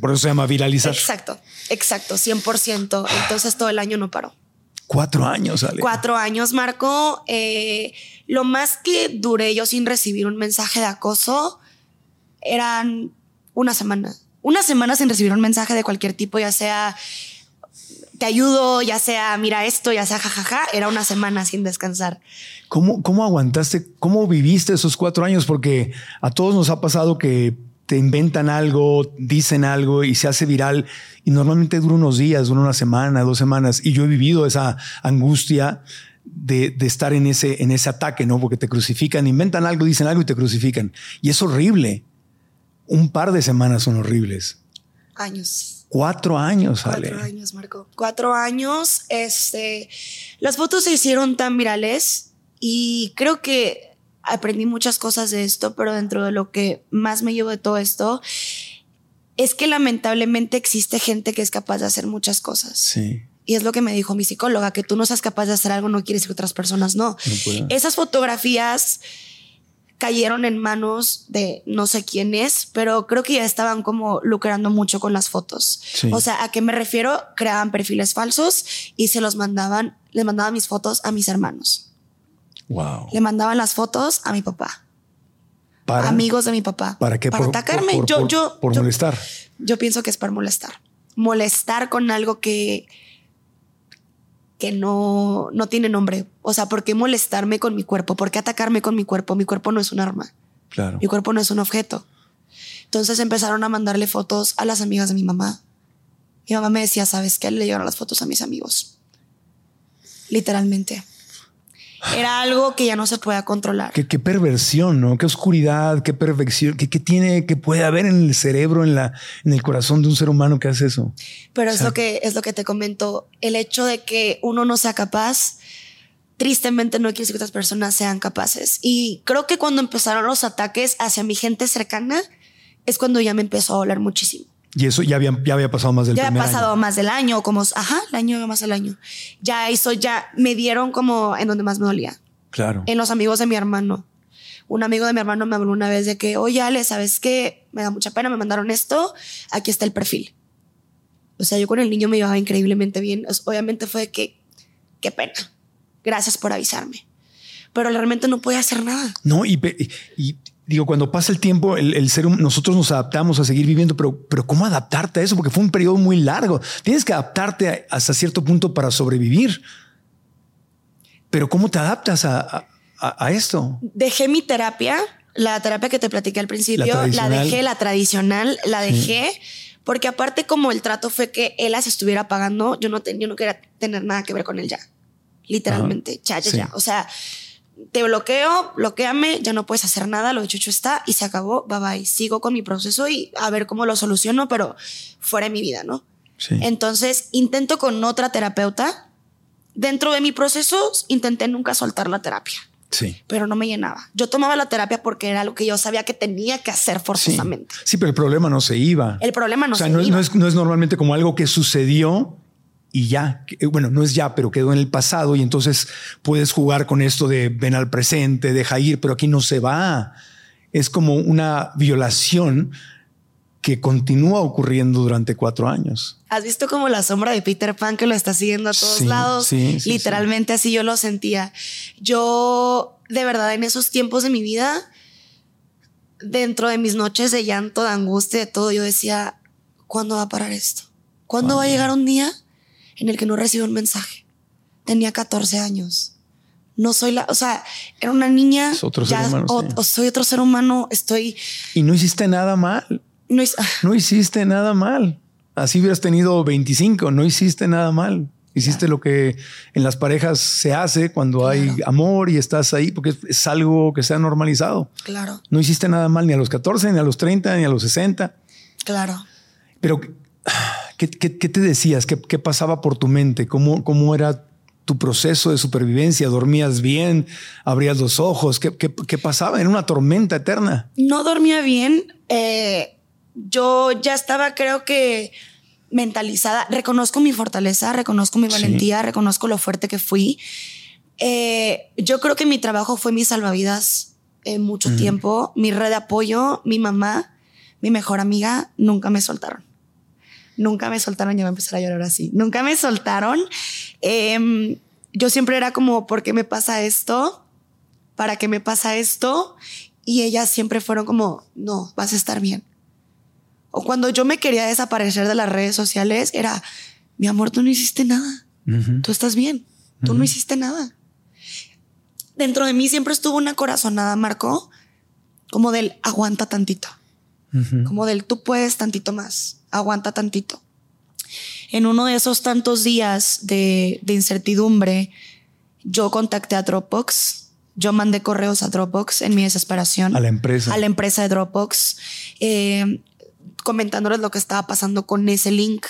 por eso se llama viralizar. Exacto, exacto, 100%. Entonces todo el año no paró. Cuatro años, Ale. Cuatro años, Marco. Eh, lo más que duré yo sin recibir un mensaje de acoso eran una semana. Una semana sin recibir un mensaje de cualquier tipo, ya sea te ayudo, ya sea mira esto, ya sea jajaja, era una semana sin descansar. ¿Cómo, cómo aguantaste? ¿Cómo viviste esos cuatro años? Porque a todos nos ha pasado que te inventan algo, dicen algo y se hace viral y normalmente dura unos días, dura una semana, dos semanas. Y yo he vivido esa angustia de, de, estar en ese, en ese ataque, ¿no? Porque te crucifican, inventan algo, dicen algo y te crucifican. Y es horrible un par de semanas son horribles. Años. Cuatro años, Ale. Cuatro años, Marco. Cuatro años. Este, las fotos se hicieron tan virales y creo que aprendí muchas cosas de esto, pero dentro de lo que más me llevo de todo esto es que lamentablemente existe gente que es capaz de hacer muchas cosas. Sí. Y es lo que me dijo mi psicóloga, que tú no seas capaz de hacer algo no quiere decir que otras personas no. no Esas fotografías cayeron en manos de no sé quién es, pero creo que ya estaban como lucrando mucho con las fotos. O sea, ¿a qué me refiero? Creaban perfiles falsos y se los mandaban, le mandaban mis fotos a mis hermanos. Wow. Le mandaban las fotos a mi papá. Para, amigos de mi papá. ¿Para qué? Para atacarme. yo, yo, por molestar. Yo pienso que es para molestar. Molestar con algo que que no, no tiene nombre. O sea, ¿por qué molestarme con mi cuerpo? ¿Por qué atacarme con mi cuerpo? Mi cuerpo no es un arma. Claro. Mi cuerpo no es un objeto. Entonces empezaron a mandarle fotos a las amigas de mi mamá. Mi mamá me decía, ¿sabes qué? Le llegaron las fotos a mis amigos. Literalmente. Era algo que ya no se puede controlar. Qué, perversión, ¿no? Qué oscuridad, qué perfección, qué, tiene, qué puede haber en el cerebro, en la, en el corazón de un ser humano que hace eso. Pero es lo que es lo que te comento. El hecho de que uno no sea capaz, tristemente no quiere decir que otras personas sean capaces. Y creo que cuando empezaron los ataques hacia mi gente cercana, es cuando ya me empezó a doler muchísimo. Y eso ya había, ya había pasado más del ya año. Ya había pasado más del año, como, ajá, el año más del año. Ya eso ya me dieron como en donde más me dolía. Claro. En los amigos de mi hermano. Un amigo de mi hermano me habló una vez de que, oye, Ale, ¿sabes qué? Me da mucha pena, me mandaron esto, aquí está el perfil. O sea, yo con el niño me llevaba increíblemente bien. Obviamente fue que, qué pena. Gracias por avisarme. Pero realmente no podía hacer nada. No, y, y digo, cuando pasa el tiempo, el, ser, nosotros nos adaptamos a seguir viviendo, pero, pero ¿cómo adaptarte a eso? Porque fue un periodo muy largo. Tienes que adaptarte hasta cierto punto para sobrevivir. Pero ¿cómo te adaptas a, esto? Dejé mi terapia, la terapia que te platiqué al principio, la, dejé, la tradicional, la dejé. Porque aparte como el trato fue que él las estuviera pagando, yo no, yo no quería tener nada que ver con él ya. Literalmente, ya, ya, ya. O sea, te bloqueo, bloqueame, ya no puedes hacer nada, lo hecho hecho está y se acabó, bye bye. Sigo con mi proceso y a ver cómo lo soluciono, pero fuera de mi vida, ¿no? Sí. Entonces intento con otra terapeuta. Dentro de mi proceso intenté nunca soltar la terapia. Sí. Pero no me llenaba. Yo tomaba la terapia porque era algo que yo sabía que tenía que hacer forzosamente. Sí, pero el problema no se iba. El problema no o sea, se no, iba. No es, no es normalmente como algo que sucedió y ya, eh, bueno, no es ya, pero quedó en el pasado y entonces puedes jugar con esto de ven al presente, deja ir, pero aquí no se va. Es como una violación que continúa ocurriendo durante cuatro años. ¿Has visto como la sombra de Peter Pan que lo está siguiendo a todos lados? Sí, Literalmente así yo lo sentía. Yo, de verdad, en esos tiempos de mi vida, dentro de mis noches de llanto, de angustia, de todo, yo decía, ¿cuándo va a parar esto? ¿Cuándo va a llegar un día en el que no recibo un mensaje. Tenía 14 años. No soy la, o sea, era una niña. otro ser humano, o, soy otro ser humano, estoy. Y no hiciste nada mal. No, no hiciste nada mal. Así hubieras tenido 25, no hiciste nada mal. Hiciste lo que en las parejas se hace cuando hay amor y estás ahí, porque es, algo que se ha normalizado. Claro. No hiciste nada mal ni a los 14, ni a los 30, ni a los 60. Claro. Pero ¿Qué, te decías? ¿Qué, pasaba por tu mente? ¿Cómo, ¿Cómo era tu proceso de supervivencia? ¿Dormías bien? ¿Abrías los ojos? ¿Qué, pasaba? Era una tormenta eterna. No dormía bien. eh, yo ya estaba, creo que mentalizada. Reconozco mi fortaleza, reconozco mi valentía, reconozco lo fuerte que fui. Eh, yo creo que mi trabajo fue mi salvavidas en mucho tiempo. Mi red de apoyo, mi mamá, mi mejor amiga, nunca me soltaron. Nunca me soltaron, yo voy a empezar a llorar así. Nunca me soltaron. Em, yo siempre era como, ¿por qué me pasa esto? ¿Para qué me pasa esto? Y ellas siempre fueron como, no, vas a estar bien. O cuando yo me quería desaparecer de las redes sociales, era, mi amor, tú no hiciste nada. Tú estás bien. Tú no hiciste nada. Dentro de mí siempre estuvo una corazonada, Marco, como del aguanta tantito. Como del tú puedes tantito más. Aguanta tantito. En uno de esos tantos días de, de incertidumbre, yo contacté a Dropbox yo mandé correos a Dropbox en mi desesperación. A la empresa. A la empresa de Dropbox. Eh, comentándoles lo que estaba pasando con ese link.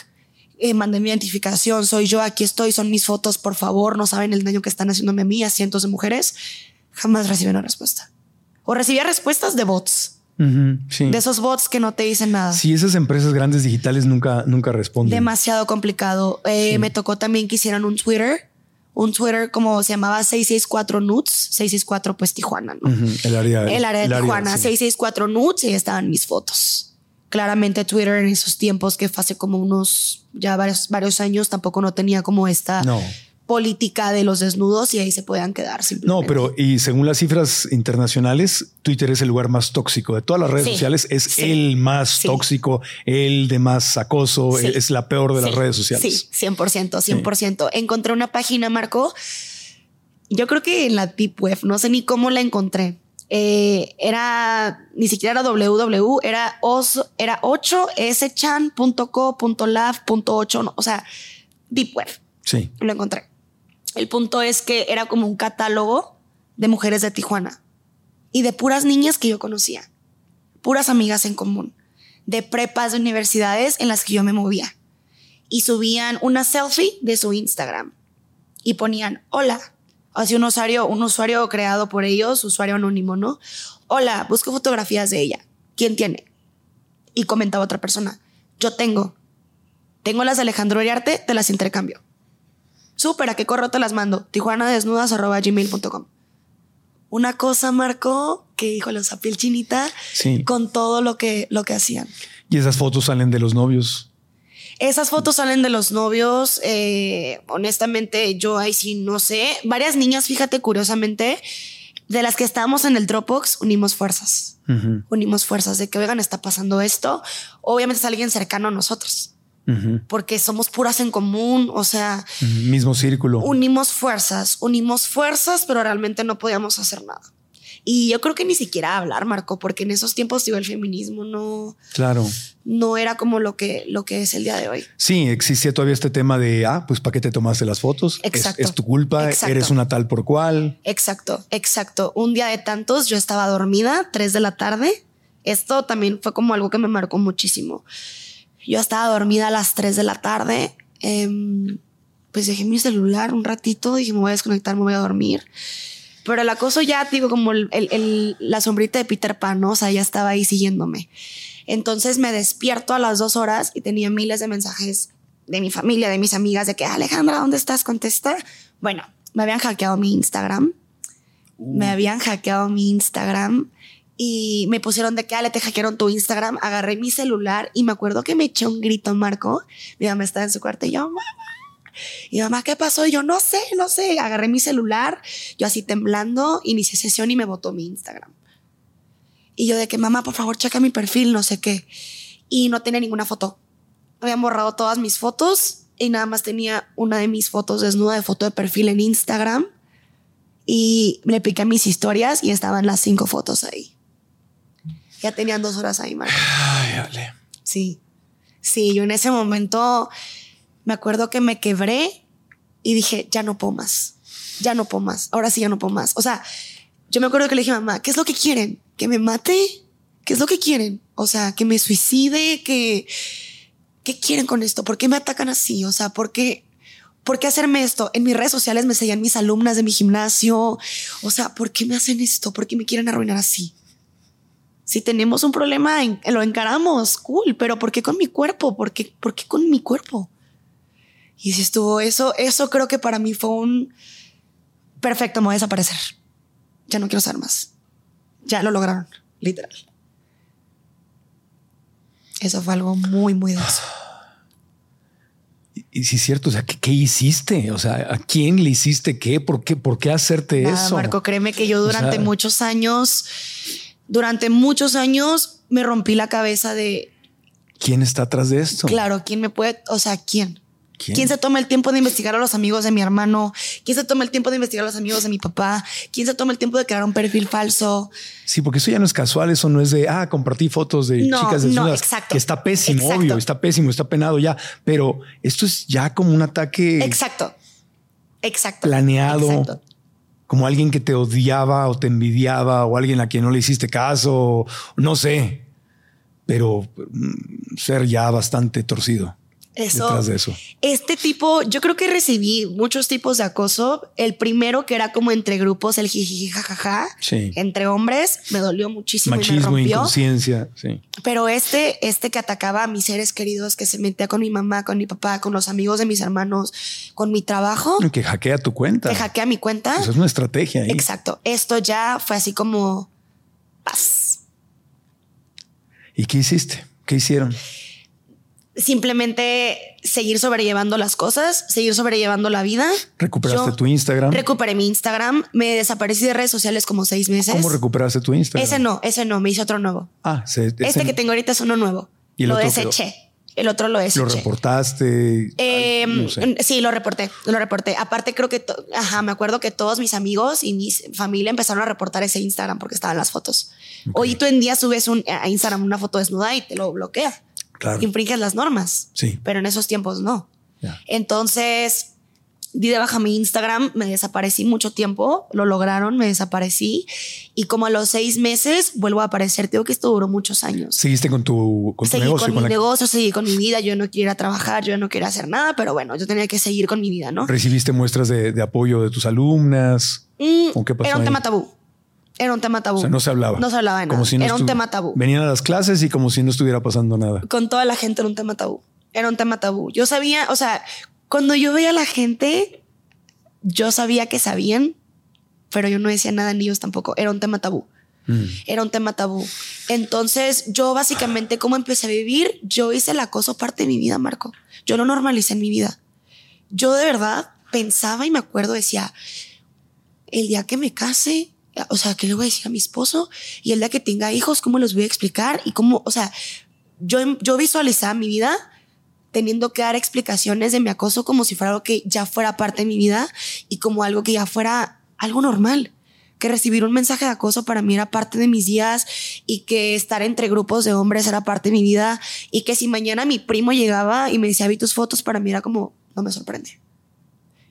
Eh, mandé mi identificación, soy yo, aquí estoy, son mis fotos, por favor, no saben el daño que están haciéndome a mí, a cientos de mujeres. Jamás recibí una respuesta. O recibía respuestas de bots. De esos bots que no te dicen nada. Sí, esas empresas grandes digitales nunca, nunca responden. Demasiado complicado. Eh, me tocó también que hicieran un Twitter un Twitter como se llamaba 664 Nuts, 664 pues Tijuana, ¿no? El área, el área de Tijuana, 664 Nuts y estaban mis fotos claramente Twitter en esos tiempos que fue hace como unos ya varios, varios años tampoco no tenía como esta política de los desnudos y ahí se podían quedar No, pero y según las cifras internacionales, Twitter es el lugar más tóxico de todas las redes sociales, es el más tóxico, el de más acoso, es la peor de las redes sociales. Sí, 100%, 100%. Encontré una página, Marco, yo creo que en la Deep Web, no sé ni cómo la encontré eh, era ni siquiera era www, era, os, era 8schan.co.lav.8, o sea, Deep Web. Sí. Lo encontré. El punto es que era como un catálogo de mujeres de Tijuana y de puras niñas que yo conocía, puras amigas en común, de prepas de universidades en las que yo me movía. Y subían una selfie de su Instagram y ponían, hola, Así un usuario, un usuario creado por ellos, usuario anónimo, ¿no? Hola, busco fotografías de ella. ¿Quién tiene? Y comentaba otra persona. Yo tengo. Tengo las de Alejandro Ariarte, te las intercambio. Súper, ¿a qué correo te las mando? tijuanadesnudas.gmail.com Una cosa, Marco, que, híjole, sea, piel chinita con todo lo que, lo que hacían. Y esas fotos salen de los novios. Esas fotos salen de los novios. Eh, honestamente, yo ahí sí no sé. Varias niñas, fíjate, curiosamente, de las que estábamos en el Dropbox, unimos fuerzas. Unimos fuerzas de que, oigan, está pasando esto. Obviamente es alguien cercano a nosotros. Porque somos puras en común, o sea... Mismo círculo. Unimos fuerzas, unimos fuerzas, pero realmente no podíamos hacer nada. Y yo creo que ni siquiera hablar, Marco, porque en esos tiempos digo, el feminismo no. Claro. No era como lo que, lo que es el día de hoy. Sí, existe todavía este tema de, ah, pues ¿para qué te tomaste las fotos? Exacto. Es, tu culpa, eres una tal por cual. Exacto, exacto. Un día de tantos, yo estaba dormida, tres de la tarde. Esto también fue como algo que me marcó muchísimo. Yo estaba dormida a las tres de la tarde. Em, pues dejé mi celular un ratito, dije, me voy a desconectar, me voy a dormir. Pero el acoso ya, digo, como el, la sombrita de Peter Pan, ¿no? O sea, ya estaba ahí siguiéndome. Entonces me despierto a las dos horas y tenía miles de mensajes de mi familia, de mis amigas, de que Alejandra, ¿dónde estás? Contesta. Bueno, me habían hackeado mi Instagram. Me uh. habían hackeado mi Instagram y me pusieron de que, Ale, te hackearon tu Instagram. Agarré mi celular y me acuerdo que me eché un grito, Marco. Mi mamá estaba en su cuarto y yo, mamá, y mamá, ¿qué pasó? Y yo, no sé, no sé. Agarré mi celular, yo así temblando, inicié sesión y me botó mi Instagram. Y yo de que, mamá, por favor, checa mi perfil, no sé qué. Y no tenía ninguna foto. Habían borrado todas mis fotos y nada más tenía una de mis fotos desnuda de foto de perfil en Instagram. Y le piqué mis historias y estaban las cinco fotos ahí. Ya tenían dos horas ahí, Marco. Ay, Sí. Sí, yo en ese momento me acuerdo que me quebré y dije, ya no puedo más, ya no puedo más, ahora sí ya no puedo más. O sea, yo me acuerdo que le dije a mamá, ¿qué es lo que quieren? ¿Que me mate? ¿Qué es lo que quieren? O sea, que me suicide, que... ¿Qué quieren con esto? ¿Por qué me atacan así? O sea, ¿por qué, ¿por qué hacerme esto? En mis redes sociales me seguían mis alumnas de mi gimnasio. O sea, ¿por qué me hacen esto? ¿Por qué me quieren arruinar así? Si tenemos un problema, lo encaramos, cool, pero ¿por qué con mi cuerpo? ¿Por qué, por qué con mi cuerpo? Y si estuvo eso, eso creo que para mí fue un perfecto, me voy a desaparecer. Ya no quiero ser más. Ya lo lograron, literal. Eso fue algo muy, muy denso. Y, sí es cierto, o sea, ¿qué, qué hiciste? O sea, ¿a quién le hiciste qué? ¿Por qué, por qué hacerte Nada, eso? Marco, créeme que yo durante sea- muchos años, durante muchos años me rompí la cabeza de, ¿Quién está atrás de esto? claro, ¿quién me puede, o sea, quién? ¿Quién? ¿Quién se toma el tiempo de investigar a los amigos de mi hermano? ¿Quién se toma el tiempo de investigar a los amigos de mi papá? ¿Quién se toma el tiempo de crear un perfil falso? Sí, porque eso ya no es casual, eso no es de, ah, compartí fotos de No, chicas no, desnudas. exacto. Que está pésimo, Exacto. obvio, está pésimo, está penado ya. Pero esto es ya como un ataque Exacto. Exacto. planeado, Exacto. Como alguien que te odiaba o te envidiaba o alguien a quien no le hiciste caso, no sé. Pero mm, ser ya bastante torcido Eso. detrás de eso. Este tipo, yo creo que recibí muchos tipos de acoso. El primero que era como entre grupos, el jijiji jajaja, Sí. entre hombres, me dolió muchísimo y me Machismo, rompió. inconsciencia. Sí. Pero este, este que atacaba a mis seres queridos, que se metía con mi mamá, con mi papá, con los amigos de mis hermanos, con mi trabajo, Que hackea tu cuenta. que hackea mi cuenta. Eso es una estrategia. ahí. Exacto. Esto ya fue así como paz. ¿Y qué hiciste? ¿Qué hicieron? Simplemente seguir sobrellevando las cosas, seguir sobrellevando la vida. ¿Recuperaste Yo tu Instagram? Recuperé mi Instagram, me desaparecí de redes sociales como seis meses. ¿Cómo recuperaste tu Instagram? Ese no, ese no, me hice otro nuevo. Ah, se- Este ese- que tengo ahorita es uno nuevo. ¿Y el lo otro deseché. El otro lo lo deseché. reportaste. Eh, Ay, no sé. Sí, lo reporté, lo reporté. Aparte creo que, ajá, me acuerdo que todos mis amigos y mi familia empezaron a reportar ese Instagram porque estaban las fotos. Hoy tú en día subes un, a Instagram una foto desnuda y te lo bloquea. Claro. Infringes las normas. Sí. Pero en esos tiempos no. Ya. Entonces di de baja mi Instagram, me desaparecí mucho tiempo, lo lograron, me desaparecí y como a los seis meses vuelvo a aparecer. Tengo que esto duró muchos años. Seguiste con tu, con tu Seguí negocio. con mi la- negocio, seguí con mi vida. Yo no quiero ir a trabajar, yo no quiero hacer nada, pero bueno, yo tenía que seguir con mi vida, ¿no? Recibiste muestras de, de apoyo de tus alumnas. Mm, ¿O qué pasó Era un ahí? tema tabú. Era un tema tabú. O sea, no se hablaba. No se hablaba de nada. Como si no era un tema tabú. Venían a las clases y como si no estuviera pasando nada. Con toda la gente era un tema tabú. Era un tema tabú. Yo sabía, o sea, cuando yo veía a la gente, yo sabía que sabían, pero yo no decía nada ni ellos tampoco. Era un tema tabú. Mm. Era un tema tabú. Entonces, yo básicamente, ¿cómo empecé a vivir? Yo hice el acoso parte de mi vida, Marco. Yo lo normalicé en mi vida. Yo de verdad pensaba y me acuerdo, decía, el día que me case, o sea, ¿qué le voy a decir a mi esposo? Y el día que tenga hijos, ¿cómo los voy a explicar? Y cómo, o sea, yo, yo visualizaba mi vida teniendo que dar explicaciones de mi acoso como si fuera algo que ya fuera parte de mi vida y como algo que ya fuera algo normal. Que recibir un mensaje de acoso para mí era parte de mis días y que estar entre grupos de hombres era parte de mi vida y que si mañana mi primo llegaba y me decía vi tus fotos para mí era como no me sorprende.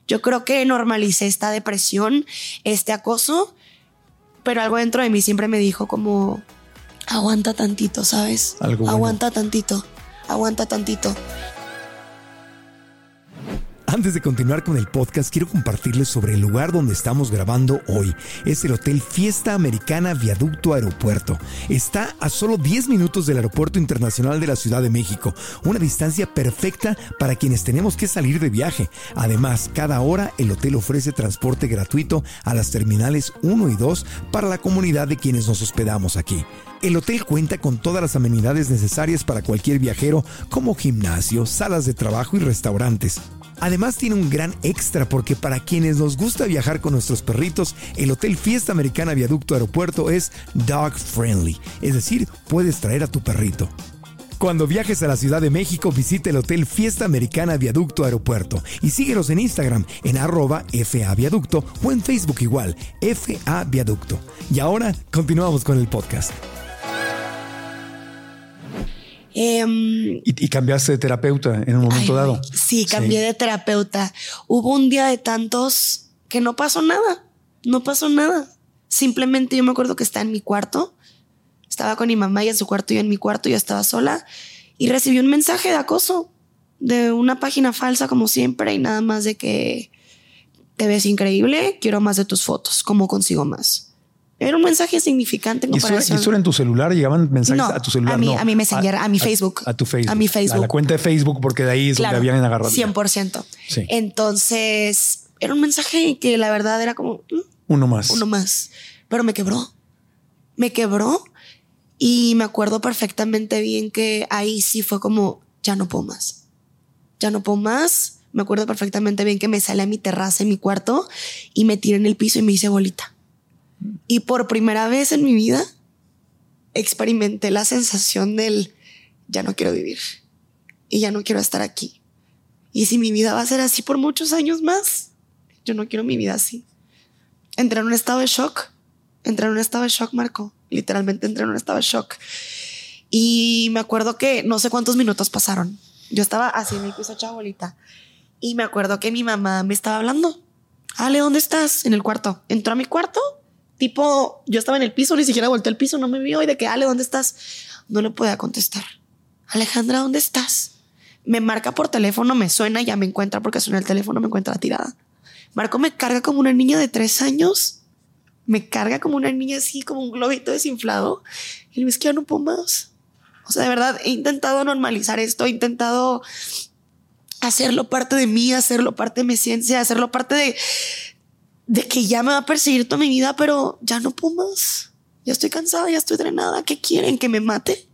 Yo creo que normalicé esta depresión, este acoso, pero algo dentro de mí siempre me dijo como aguanta tantito, ¿sabes? Algo bueno. Aguanta tantito, aguanta tantito. Antes de continuar con el podcast, quiero compartirles sobre el lugar donde estamos grabando hoy. Es el Hotel Fiesta Americana Viaducto Aeropuerto. Está a solo 10 minutos del Aeropuerto Internacional de la Ciudad de México, una distancia perfecta para quienes tenemos que salir de viaje. Además, cada hora el hotel ofrece transporte gratuito a las terminales 1 y 2 para la comunidad de quienes nos hospedamos aquí. El hotel cuenta con todas las amenidades necesarias para cualquier viajero, como gimnasio, salas de trabajo y restaurantes. Además tiene un gran extra porque para quienes nos gusta viajar con nuestros perritos, el Hotel Fiesta Americana Viaducto Aeropuerto es dog friendly, es decir, puedes traer a tu perrito. Cuando viajes a la Ciudad de México, visita el Hotel Fiesta Americana Viaducto Aeropuerto y síguenos en Instagram en arroba FA Viaducto o en Facebook igual, FA Viaducto. Y ahora continuamos con el podcast. Em, Y, y cambiaste de terapeuta en un momento Ay, dado. Sí, cambié de terapeuta. Hubo un día de tantos que no pasó nada. No pasó nada. Simplemente yo me acuerdo que estaba en mi cuarto. Estaba con mi mamá y en su cuarto, yo en mi cuarto, yo estaba sola. Y recibí un mensaje de acoso de una página falsa, como siempre, y nada más de que te ves increíble, quiero más de tus fotos, ¿cómo consigo más? Era un mensaje significante en ¿Y eso, y eso era en tu celular? ¿Llegaban mensajes No, a tu celular? a mi- No. a mi Messenger, a mi Facebook. A, tu Facebook. A mi Facebook. A la cuenta de Facebook, porque de ahí es donde habían agarrado. 100%. Sí. Entonces, era un mensaje que la verdad era como mm, Uno más. uno más. Pero me quebró. Me quebró. Y me acuerdo perfectamente bien que ahí sí fue como, ya no puedo más. Ya no puedo más. Me acuerdo perfectamente bien que me salí a mi terraza en mi cuarto y me tiré en el piso y me hice bolita. Y por primera vez en mi vida experimenté la sensación del ya no quiero vivir y ya no quiero estar aquí. Y si mi vida va a ser así por muchos años más, yo no quiero mi vida así. Entré en un estado de shock. Entré en un estado de shock, Marco. Literalmente entré en un estado de shock. Y me acuerdo que no sé cuántos minutos pasaron. Yo estaba así en mi piso hecha bolita. Y me acuerdo que mi mamá me estaba hablando. Ale, ¿dónde estás? En el cuarto. Entró a mi cuarto. Tipo, yo estaba en el piso, ni siquiera volteé al piso, no me vio. Y de que, Ale, ¿dónde estás? No le podía contestar. Alejandra, ¿dónde estás? Me marca por teléfono, me suena, ya me encuentra porque suena el teléfono, me encuentra tirada. Marco me carga como una niña de tres años. Me carga como una niña así, como un globito desinflado. Y le es que ya no puedo más. O sea, de verdad, he intentado normalizar esto, he intentado hacerlo parte de mí, hacerlo parte de mi ciencia, hacerlo parte de, de que ya me va a perseguir toda mi vida, pero ya no puedo más. Ya estoy cansada, ya estoy drenada. ¿Qué quieren? ¿Que me mate?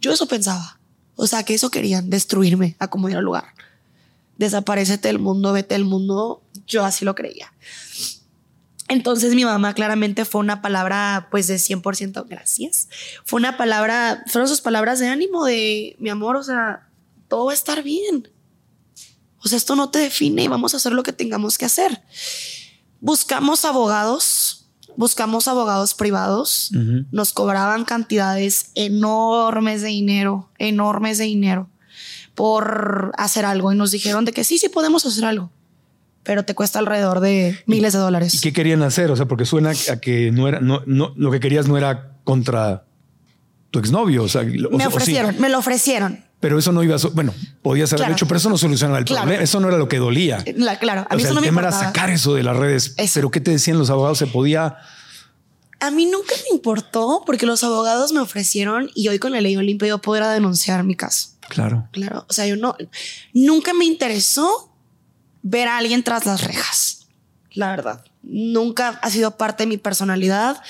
Yo eso pensaba. O sea, que eso querían, destruirme, acomodar el lugar. Desaparecete del mundo, vete del mundo. Yo así lo creía. Entonces mi mamá claramente fue una palabra pues de 100% gracias. Fue una palabra, fueron sus palabras de ánimo de mi amor, o sea, todo va a estar bien. O sea, esto no te define y vamos a hacer lo que tengamos que hacer. Buscamos abogados, buscamos abogados privados, nos cobraban cantidades enormes de dinero, enormes de dinero por hacer algo y nos dijeron de que sí, sí podemos hacer algo, pero te cuesta alrededor de miles de dólares. ¿Y qué querían hacer? O sea, porque suena a que no era, no, no, lo que querías no era contra tu exnovio. O sea, o me sí. ofrecieron, me lo ofrecieron. Pero eso no iba a, so- bueno, podía ser Claro. hecho, pero eso no solucionaba el Claro. problema. Eso no era lo que dolía. La- claro, a O mí sea, eso no el me tema era sacar eso de las redes. Eso. Pero ¿qué te decían los abogados? Se podía. A mí nunca me importó porque los abogados me ofrecieron y hoy con la ley Olimpia yo podría denunciar mi caso. Claro. Claro, o sea, yo no, nunca me interesó ver a alguien tras las rejas. La verdad, nunca ha sido parte de mi personalidad.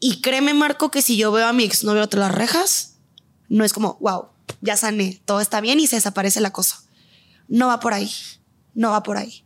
Y créeme, Marco, que si yo veo a mi exnovio tras las rejas, no es como, wow, ya sané, todo está bien y se desaparece la cosa. No va por ahí, no va por ahí.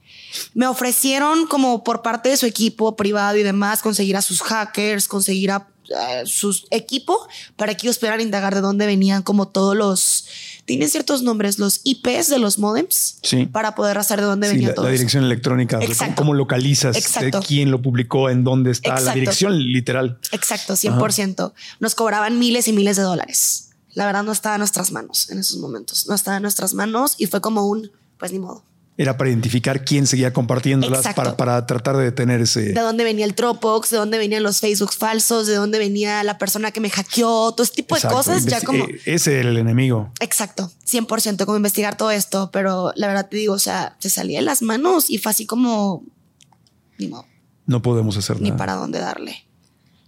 Me ofrecieron como por parte de su equipo privado y demás conseguir a sus hackers, conseguir a, a su equipo para que ellos pudieran indagar de dónde venían como todos los... Tienen ciertos nombres, los IPs de los modems, Sí. para poder hacer de dónde Sí, venía la, todo la eso. dirección electrónica. Exacto. ¿Cómo localizas? Exacto. De quién lo publicó, en dónde está. La dirección literal. Exacto, 100%. Nos cobraban miles y miles de dólares. La verdad no estaba en nuestras manos en esos momentos. No estaba en nuestras manos y fue como un, pues ni modo. Era para identificar quién seguía compartiéndolas para, para tratar de detener ese. De dónde venía el Dropbox, de dónde venían los Facebook falsos, de dónde venía la persona que me hackeó, todo ese tipo Exacto, de cosas. Ya investi- como... eh, Ese era el enemigo. Exacto, 100% como investigar todo esto, pero la verdad te digo, o sea, se salía de las manos y fue así como, ni modo, No podemos hacer ni nada. para dónde darle.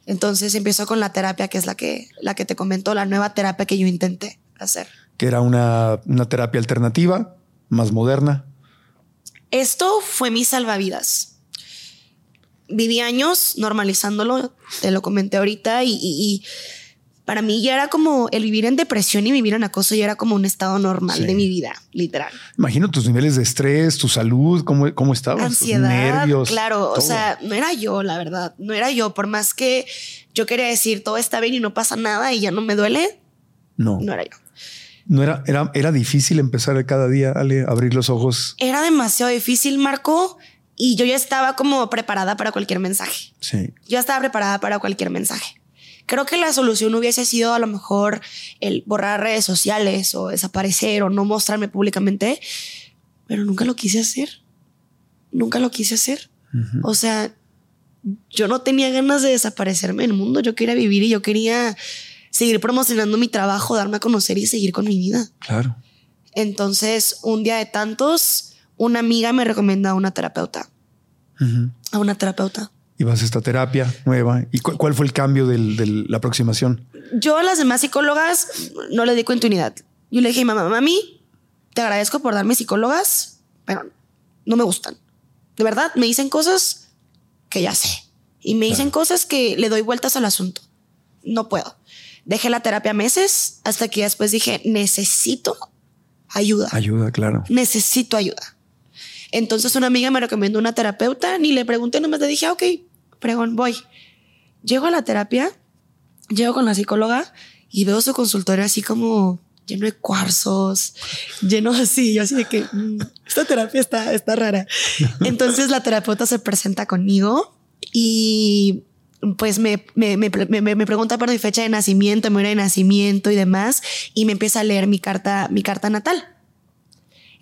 Entonces empiezo con la terapia, que es la que, la que te comento, la nueva terapia que yo intenté hacer. Que era una, una terapia alternativa, más moderna. Esto fue mi salvavidas. Viví años normalizándolo, te lo comenté ahorita, y, y- y para mí ya era como el vivir en depresión y vivir en acoso, ya era como un estado normal Sí. de mi vida, literal. Imagino tus niveles de estrés, tu salud, cómo, cómo estabas, Ansiedad, nervios. claro, o sea, no era yo, la verdad, no era yo, por más que yo quería decir todo está bien y no pasa nada y ya no me duele, no, no era yo. no era, era, era difícil empezar cada día, Ale, abrir los ojos. Era demasiado difícil, Marco, y yo ya estaba como preparada para cualquier mensaje. Sí. yo estaba preparada para cualquier mensaje. Creo que la solución hubiese sido a lo mejor el borrar redes sociales o desaparecer o no mostrarme públicamente, pero nunca lo quise hacer. Nunca lo quise hacer. O sea, yo no tenía ganas de desaparecerme del mundo. Yo quería vivir y yo quería seguir promocionando mi trabajo, darme a conocer y seguir con mi vida. Claro. Entonces, un día de tantos, una amiga me recomienda a una terapeuta. A una terapeuta. Y vas a esta terapia nueva. ¿Y cu- cuál fue el cambio de la aproximación? Yo a las demás psicólogas no le di continuidad. Yo le dije, mamá, mami, te agradezco por darme psicólogas, pero no me gustan. De verdad, me dicen cosas que ya sé. Y me dicen cosas que le doy vueltas al asunto. No puedo. Dejé la terapia meses hasta que después dije, necesito ayuda. Ayuda, claro. necesito ayuda. Entonces una amiga me recomendó una terapeuta, ni le pregunté, nomás le dije, "Ah, ok, pregón, voy. Llego a la terapia, llego con la psicóloga y veo su consultorio así como lleno de cuarzos, lleno así, yo así de que "Mm, esta terapia está, está rara. Entonces la terapeuta se presenta conmigo y pues me, me, me, me- me pregunta por mi fecha de nacimiento, mi hora de nacimiento y demás, y me empieza a leer mi carta, mi carta natal.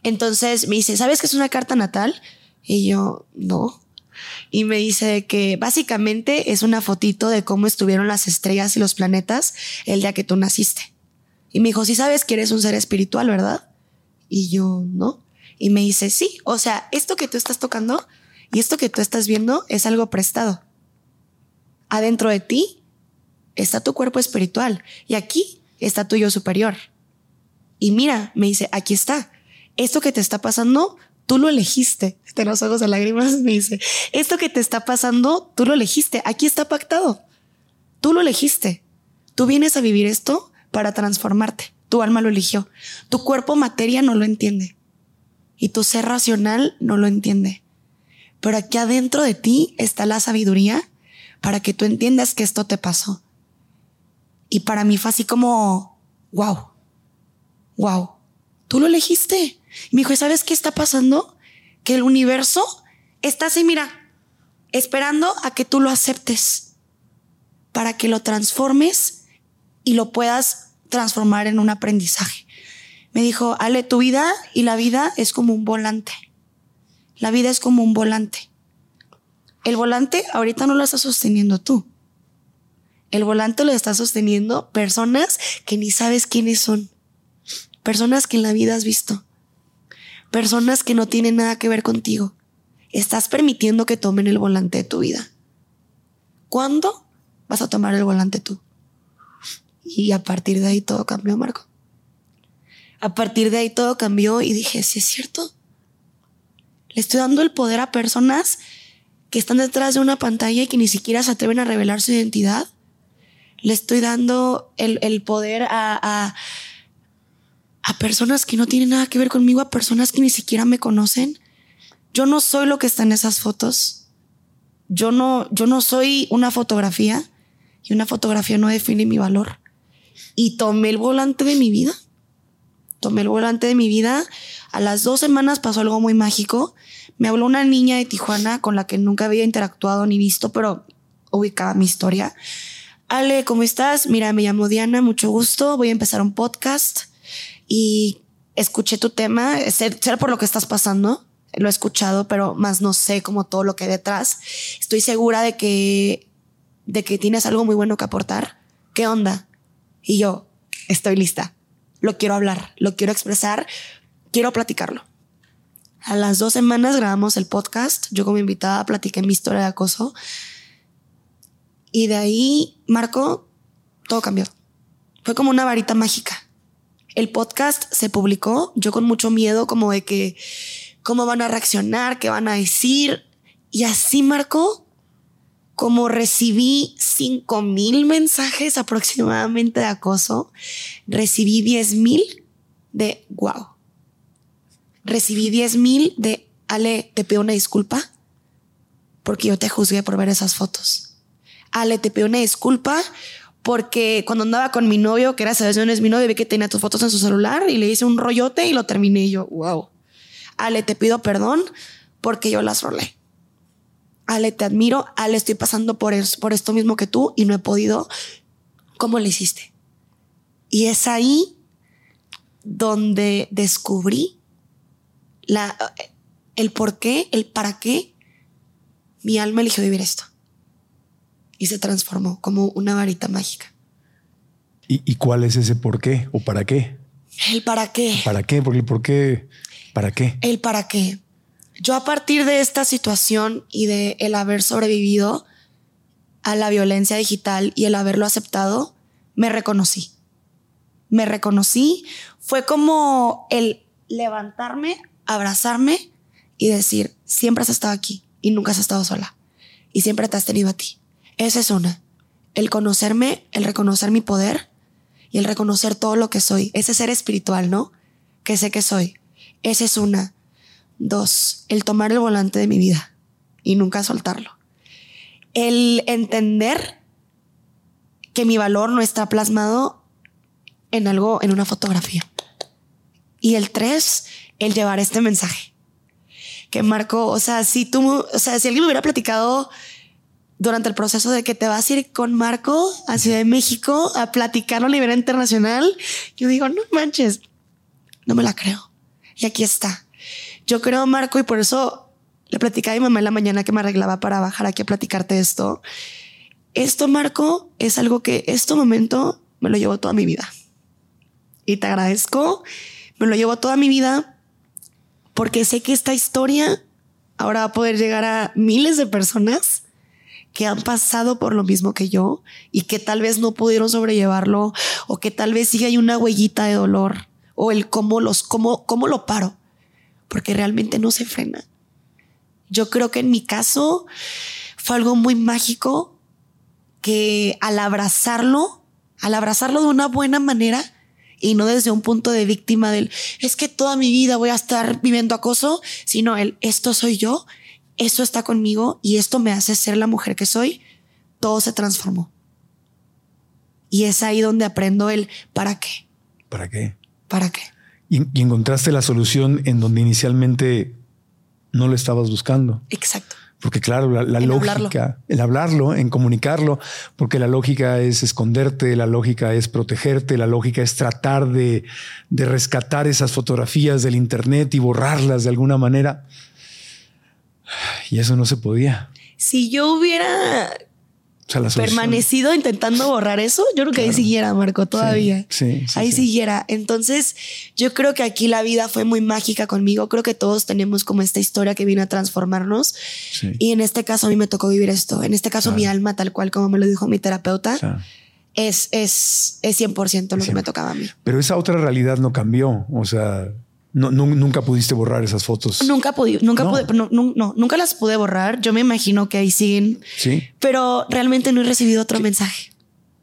Entonces me dice, ¿sabes qué es una carta natal? Y yo, no. Y me dice que básicamente es una fotito de cómo estuvieron las estrellas y los planetas el día que tú naciste. Y me dijo, sí sabes que eres un ser espiritual, ¿verdad? Y yo, no. Y me dice, sí, o sea, esto que tú estás tocando y esto que tú estás viendo es algo prestado. Adentro de ti está tu cuerpo espiritual y aquí está tu yo superior. Y mira, me dice, aquí está. Esto que te está pasando, tú lo elegiste. Te los ojos de lágrimas, me dice, esto que te está pasando, tú lo elegiste. Aquí está pactado. Tú lo elegiste. Tú vienes a vivir esto para transformarte. Tu alma lo eligió. Tu cuerpo materia no lo entiende. Y tu ser racional no lo entiende. Pero aquí adentro de ti está la sabiduría para que tú entiendas que esto te pasó. Y para mí fue así como, wow, wow, tú lo elegiste. Y me dijo, ¿y sabes qué está pasando? Que el universo está así, mira, esperando a que tú lo aceptes para que lo transformes y lo puedas transformar en un aprendizaje. Me dijo, Ale, tu vida y la vida es como un volante. La vida es como un volante. El volante ahorita no lo estás sosteniendo tú. El volante lo está sosteniendo personas que ni sabes quiénes son. Personas que en la vida has visto. Personas que no tienen nada que ver contigo. Estás permitiendo que tomen el volante de tu vida. ¿Cuándo vas a tomar el volante tú? Y a partir de ahí todo cambió, Marco. A partir de ahí todo cambió y dije, sí es cierto. Le estoy dando el poder a personas que están detrás de una pantalla y que ni siquiera se atreven a revelar su identidad. Le estoy dando el, el poder a, a, a personas que no tienen nada que ver conmigo, a personas que ni siquiera me conocen. Yo no soy lo que está en esas fotos. Yo no, yo no soy una fotografía y una fotografía no define mi valor. Y tomé el volante de mi vida. Tomé el volante de mi vida. A las dos semanas pasó algo muy mágico. Me habló una niña de Tijuana con la que nunca había interactuado ni visto, pero ubicaba mi historia. Ale, ¿cómo estás? Mira, me llamo Diana, mucho gusto. Voy a empezar un podcast y escuché tu tema. Sé, por lo que estás pasando. Lo he escuchado, pero más no sé como todo lo que hay detrás. Estoy segura de que, de que tienes algo muy bueno que aportar. ¿Qué onda? Y yo, estoy lista. Lo quiero hablar, lo quiero expresar, quiero platicarlo. A las dos semanas grabamos el podcast. Yo como invitada platiqué mi historia de acoso. Y de ahí, Marco, todo cambió. Fue como una varita mágica. El podcast se publicó, yo con mucho miedo como de que, cómo van a reaccionar, qué van a decir. Y así, Marco, como recibí 5 mil mensajes aproximadamente de acoso, recibí 10 mil de wow. Recibí 10 mil de Ale, te pido una disculpa porque yo te juzgué por ver esas fotos. Ale, te pido una disculpa porque cuando andaba con mi novio, que gracias a Dios no es mi novio, vi que tenía tus fotos en su celular y le hice un rollote y lo terminé y yo, wow. Ale, te pido perdón porque yo las rolé. Ale, te admiro. Ale, estoy pasando por, es- por esto mismo que tú y no he podido. ¿Cómo le hiciste? Y es ahí donde descubrí el por qué, el para qué mi alma eligió vivir esto. Y se transformó como una varita mágica. ¿Y, y cuál es ese por qué o para qué? El para qué. ¿Para qué? Porque el por qué, ¿para qué? El para qué. Yo a partir de esta situación y de el haber sobrevivido a la violencia digital y el haberlo aceptado, me reconocí. Me reconocí. Fue como el levantarme, abrazarme y decir, siempre has estado aquí y nunca has estado sola. Y siempre te has tenido a ti. Esa es una. El conocerme, el reconocer mi poder y el reconocer todo lo que soy. Ese ser espiritual, ¿no? Que sé que soy. Esa es una. Dos, el tomar el volante de mi vida y nunca soltarlo. El entender que mi valor no está plasmado en algo, en una fotografía. Y el tres, el llevar este mensaje. Que Marco, o sea, si tú, o sea, si alguien me hubiera platicado durante el proceso de que te vas a ir con Marco a Ciudad de México a platicarlo a nivel internacional, yo digo, no manches, no me la creo. Y aquí está. Yo creo, Marco, y por eso le platicaba a mi mamá en la mañana que me arreglaba para bajar aquí a platicarte esto. Esto, Marco, es algo que este momento me lo llevo toda mi vida. Y te agradezco, me lo llevo toda mi vida porque sé que esta historia ahora va a poder llegar a miles de personas que han pasado por lo mismo que yo y que tal vez no pudieron sobrellevarlo o que tal vez sigue hay una huellita de dolor o el cómo los cómo cómo lo paro porque realmente no se frena. Yo creo que en mi caso fue algo muy mágico que al abrazarlo, al abrazarlo de una buena manera y no desde un punto de víctima del es que toda mi vida voy a estar viviendo acoso, sino el esto soy yo esto está conmigo y esto me hace ser la mujer que soy, todo se transformó. Y es ahí donde aprendo el ¿para qué? ¿Para qué? ¿Para qué? Y, y encontraste la solución en donde inicialmente no lo estabas buscando. Exacto. Porque claro, la, lógica, hablarlo. el hablarlo, en comunicarlo, porque la lógica es esconderte, la lógica es protegerte, la lógica es tratar de, de rescatar esas fotografías del Internet y borrarlas de alguna manera. Y eso no se podía. Si yo hubiera O sea, permanecido intentando borrar eso, yo creo que ahí Claro. siguiera, Marco, todavía. Sí, sí, ahí sí. siguiera. Entonces, yo creo que aquí la vida fue muy mágica conmigo. Creo que todos tenemos como esta historia que vino a transformarnos. Y en este caso a mí me tocó vivir esto. En este caso Claro. mi alma, tal cual como me lo dijo mi terapeuta, Claro. es, es, es 100% lo que Sí. me tocaba a mí. Pero esa otra realidad no cambió. O sea, no, nu- nunca pudiste borrar esas fotos. Nunca pude, nunca No. pude, no, nunca las pude borrar. Yo me imagino que ahí siguen, Sí. pero realmente no he recibido otro mensaje.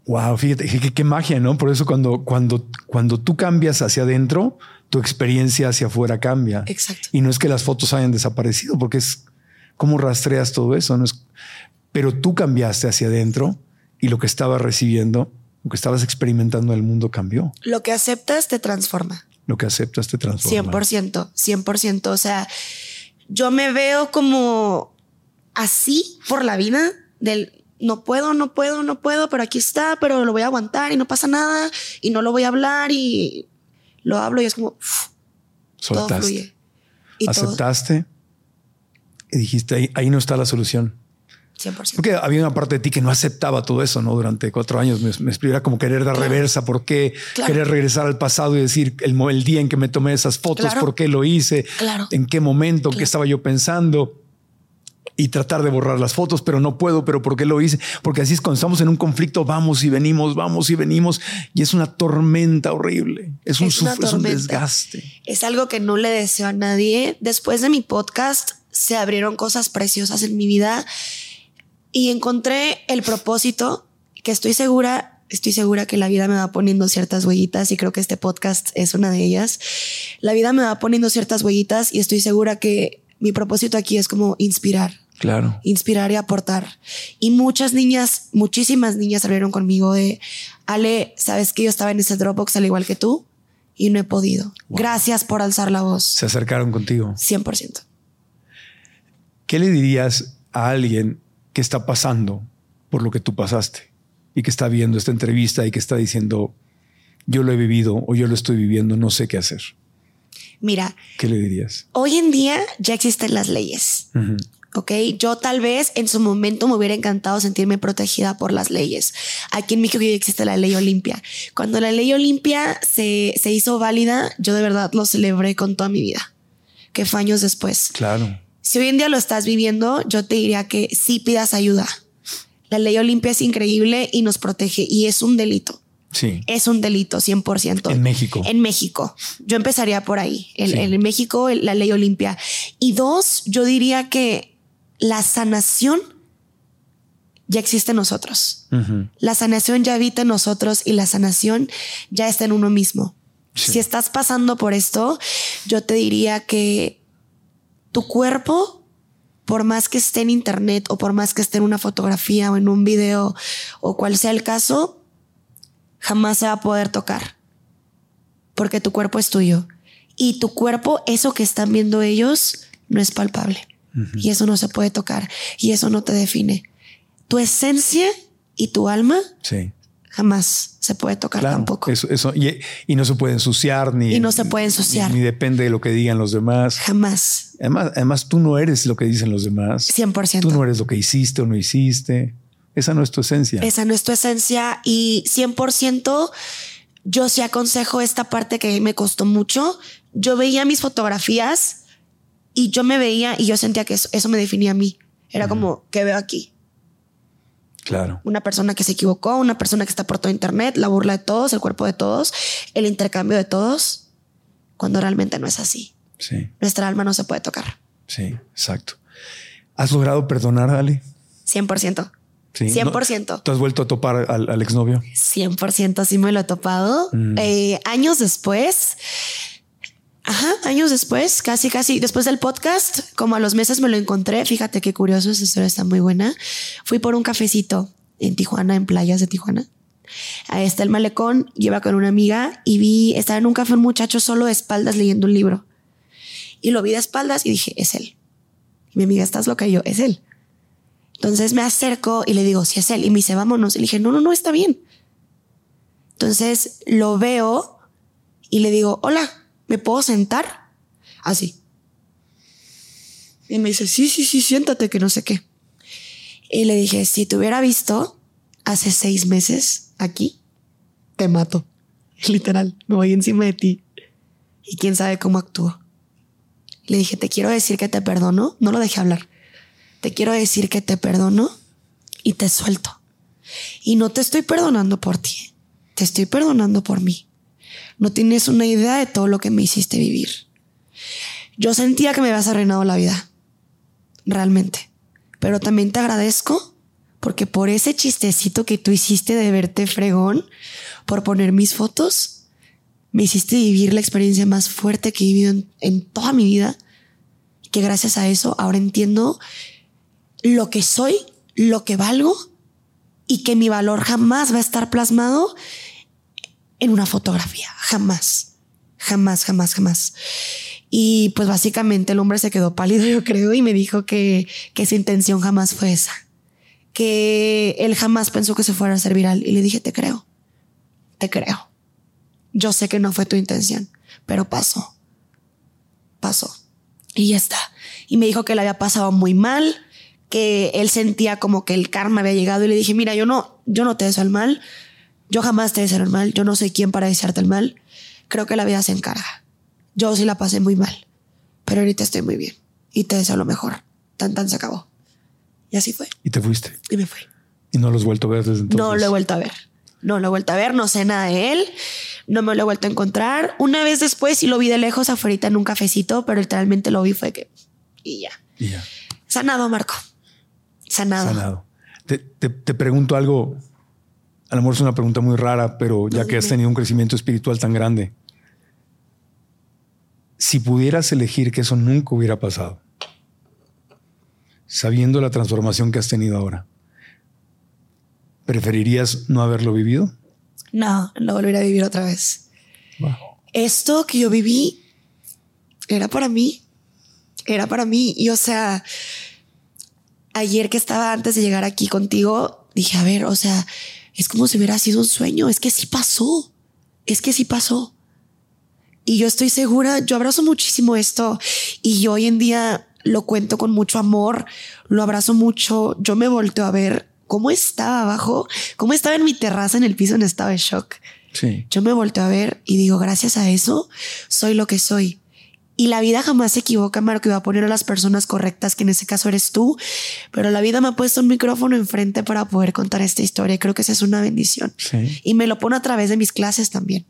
Wow, fíjate qué, qué- qué magia, ¿no? Por eso cuando, cuando, cuando tú cambias hacia adentro, tu experiencia hacia afuera cambia. Exacto. Y no es que las fotos hayan desaparecido, porque es cómo rastreas todo eso. No es, pero tú cambiaste hacia adentro y lo que estabas recibiendo, lo que estabas experimentando en el mundo cambió. Lo que aceptas te transforma. Lo que aceptas te transforma. 100%, 100%. O sea, yo me veo como así por la vida del no puedo, no puedo, no puedo, pero aquí está, pero lo voy a aguantar y no pasa nada y no lo voy a hablar y lo hablo y es como todo Soltaste. fluye. Y todo aceptaste y dijiste ahí, ahí no está la solución. 100%. Porque había una parte de ti que no aceptaba todo eso, ¿no? Durante cuatro años me, me como querer dar reversa, ¿por qué? Claro. Querer regresar al pasado y decir el, día en que me tomé esas fotos, Claro. ¿por qué lo hice? ¿En qué momento? ¿Qué estaba yo pensando? Y tratar de borrar las fotos, pero no puedo, pero ¿por qué lo hice? Porque así es cuando estamos en un conflicto, vamos y venimos, vamos y venimos, y es una tormenta horrible, es un, Es es un desgaste. Es algo que no le deseo a nadie. Después de mi podcast se abrieron cosas preciosas en mi vida y encontré el propósito que estoy segura, estoy segura que la vida me va poniendo ciertas huellitas y creo que este podcast es una de ellas. La vida me va poniendo ciertas huellitas y estoy segura que mi propósito aquí es como inspirar, Claro. inspirar y aportar. Y muchas niñas, muchísimas niñas salieron conmigo de, Ale, sabes que yo estaba en ese Dropbox al igual que tú y no he podido. Gracias por alzar la voz. Se acercaron contigo. 100%. ¿Qué le dirías a alguien que está pasando por lo que tú pasaste y que está viendo esta entrevista y que está diciendo, yo lo he vivido o yo lo estoy viviendo, no sé qué hacer? Mira, ¿Qué le dirías? hoy en día ya existen las leyes. Ujú. Ok, yo tal vez en su momento me hubiera encantado sentirme protegida por las leyes. Aquí en México ya existe la ley Olimpia. Cuando la ley Olimpia se, se hizo válida, yo de verdad lo celebré con toda mi vida, que fue años después. Claro. Si hoy en día lo estás viviendo, yo te diría que sí pidas ayuda. La ley Olimpia es increíble y nos protege y es un delito. Sí. Es un delito 100%. En México. En México. Yo empezaría por ahí. En, Sí. en México, la ley Olimpia. Y dos, yo diría que la sanación ya existe en nosotros. La sanación ya habita en nosotros y la sanación ya está en uno mismo. Sí. Si estás pasando por esto, yo te diría que tu cuerpo, por más que esté en internet o por más que esté en una fotografía o en un video o cual sea el caso, jamás se va a poder tocar. Porque tu cuerpo es tuyo. Y tu cuerpo, eso que están viendo ellos, no es palpable. Y eso no se puede tocar. Y eso no te define. Tu esencia y tu alma Sí. Jamás se puede tocar Claro. tampoco. Eso, eso, y, y no se puede ensuciar ni. Y no se puede ensuciar. Ni, ni depende de lo que digan los demás. Jamás. Además, además, tú no eres lo que dicen los demás. 100%. Tú no eres lo que hiciste o no hiciste. Esa no es tu esencia. Esa no es tu esencia y 100% yo sí aconsejo esta parte que me costó mucho. Yo veía mis fotografías y yo me veía y yo sentía que eso, eso me definía a mí. Era como, ¿qué veo aquí? Claro. Una persona que se equivocó, una persona que está por todo internet, la burla de todos, el cuerpo de todos, el intercambio de todos, cuando realmente no es así. Sí, Nuestra alma no se puede tocar. sí, exacto. ¿Has logrado perdonar, Ale? 100%. Sí. 100%. ¿No- ¿Tú has vuelto a topar al, al exnovio? 100% sí me lo he topado. Mm. Eh, años después, ajá, años después, casi, casi, después del podcast, como a los meses me lo encontré. Fíjate qué curioso, esa historia está muy buena. Fui por un cafecito en Tijuana, en playas de Tijuana. Ahí está el malecón, lleva con una amiga y vi, estaba en un café un muchacho solo de espaldas leyendo un libro. Y lo vi de espaldas y dije, es él. Y mi amiga, estás loca y yo, es él. Entonces me acerco y le digo, si es él. Y me dice, vámonos. Y le dije, no, no, no, está bien. Entonces lo veo y le digo, hola, ¿me puedo sentar? Así. Y me dice, sí, sí, sí, siéntate, que no sé qué. Y le dije, si te hubiera visto hace seis meses aquí, te mato. Literal, me voy encima de ti. Y quién sabe cómo actúo. Le dije, te quiero decir que te perdono. No lo dejé hablar. Te quiero decir que te perdono y te suelto. Y no te estoy perdonando por ti. Te estoy perdonando por mí. No tienes una idea de todo lo que me hiciste vivir. Yo sentía que me habías arruinado la vida. Realmente. Pero también te agradezco porque por ese chistecito que tú hiciste de verte fregón, por poner mis fotos, me hiciste vivir la experiencia más fuerte que he vivido en, en toda mi vida. Que gracias a eso ahora entiendo lo que soy, lo que valgo y que mi valor jamás va a estar plasmado en una fotografía. Jamás. Jamás, jamás, jamás. Y pues básicamente el hombre se quedó pálido, yo creo, y me dijo que, que su intención jamás fue esa. Que él jamás pensó que se fuera a hacer viral. Y le dije, te creo. Te creo. Yo sé que no fue tu intención, pero pasó. Pasó. Y ya está. Y me dijo que le había pasado muy mal, que él sentía como que el karma había llegado y le dije, mira, yo no, yo no te deseo el mal, yo jamás te deseo el mal, yo no soy quien para desearte el mal, creo que la vida se encarga. Yo sí la pasé muy mal, pero ahorita estoy muy bien y te deseo lo mejor. Tan tan se acabó. Y así fue. Y te fuiste. Y me fui. Y no los has vuelto a ver desde entonces. No lo he vuelto a ver. No lo he vuelto a ver, no sé nada de él, no me lo he vuelto a encontrar. Una vez después sí lo vi de lejos afuera en un cafecito, pero literalmente lo vi fue que... Y ya. Y ya. Sanado, Marco. Sanado. Sanado. Te, te- te pregunto algo. A lo mejor es una pregunta muy rara, pero ya que has tenido un crecimiento espiritual tan grande, si pudieras elegir que eso nunca hubiera pasado, sabiendo la transformación que has tenido ahora, ¿preferirías no haberlo vivido? No, no volveré a vivir otra vez. Esto que yo viví era para mí. Era para mí. Y o sea, ayer que estaba antes de llegar aquí contigo, dije, a ver, o sea, es como si hubiera sido un sueño. Es que sí pasó. Es que sí pasó. Y yo estoy segura, yo abrazo muchísimo esto y yo hoy en día lo cuento con mucho amor, lo abrazo mucho, yo me volteo a ver cómo estaba abajo, cómo estaba en mi terraza en el piso en estado de shock. Sí. Yo me volteo a ver y digo, gracias a eso, soy lo que soy. Y la vida jamás se equivoca, Marco, y va a poner a las personas correctas, que en ese caso eres tú. Pero la vida me ha puesto un micrófono enfrente para poder contar esta historia. Y creo que esa es una bendición. Sí. Y me lo pone a través de mis clases también.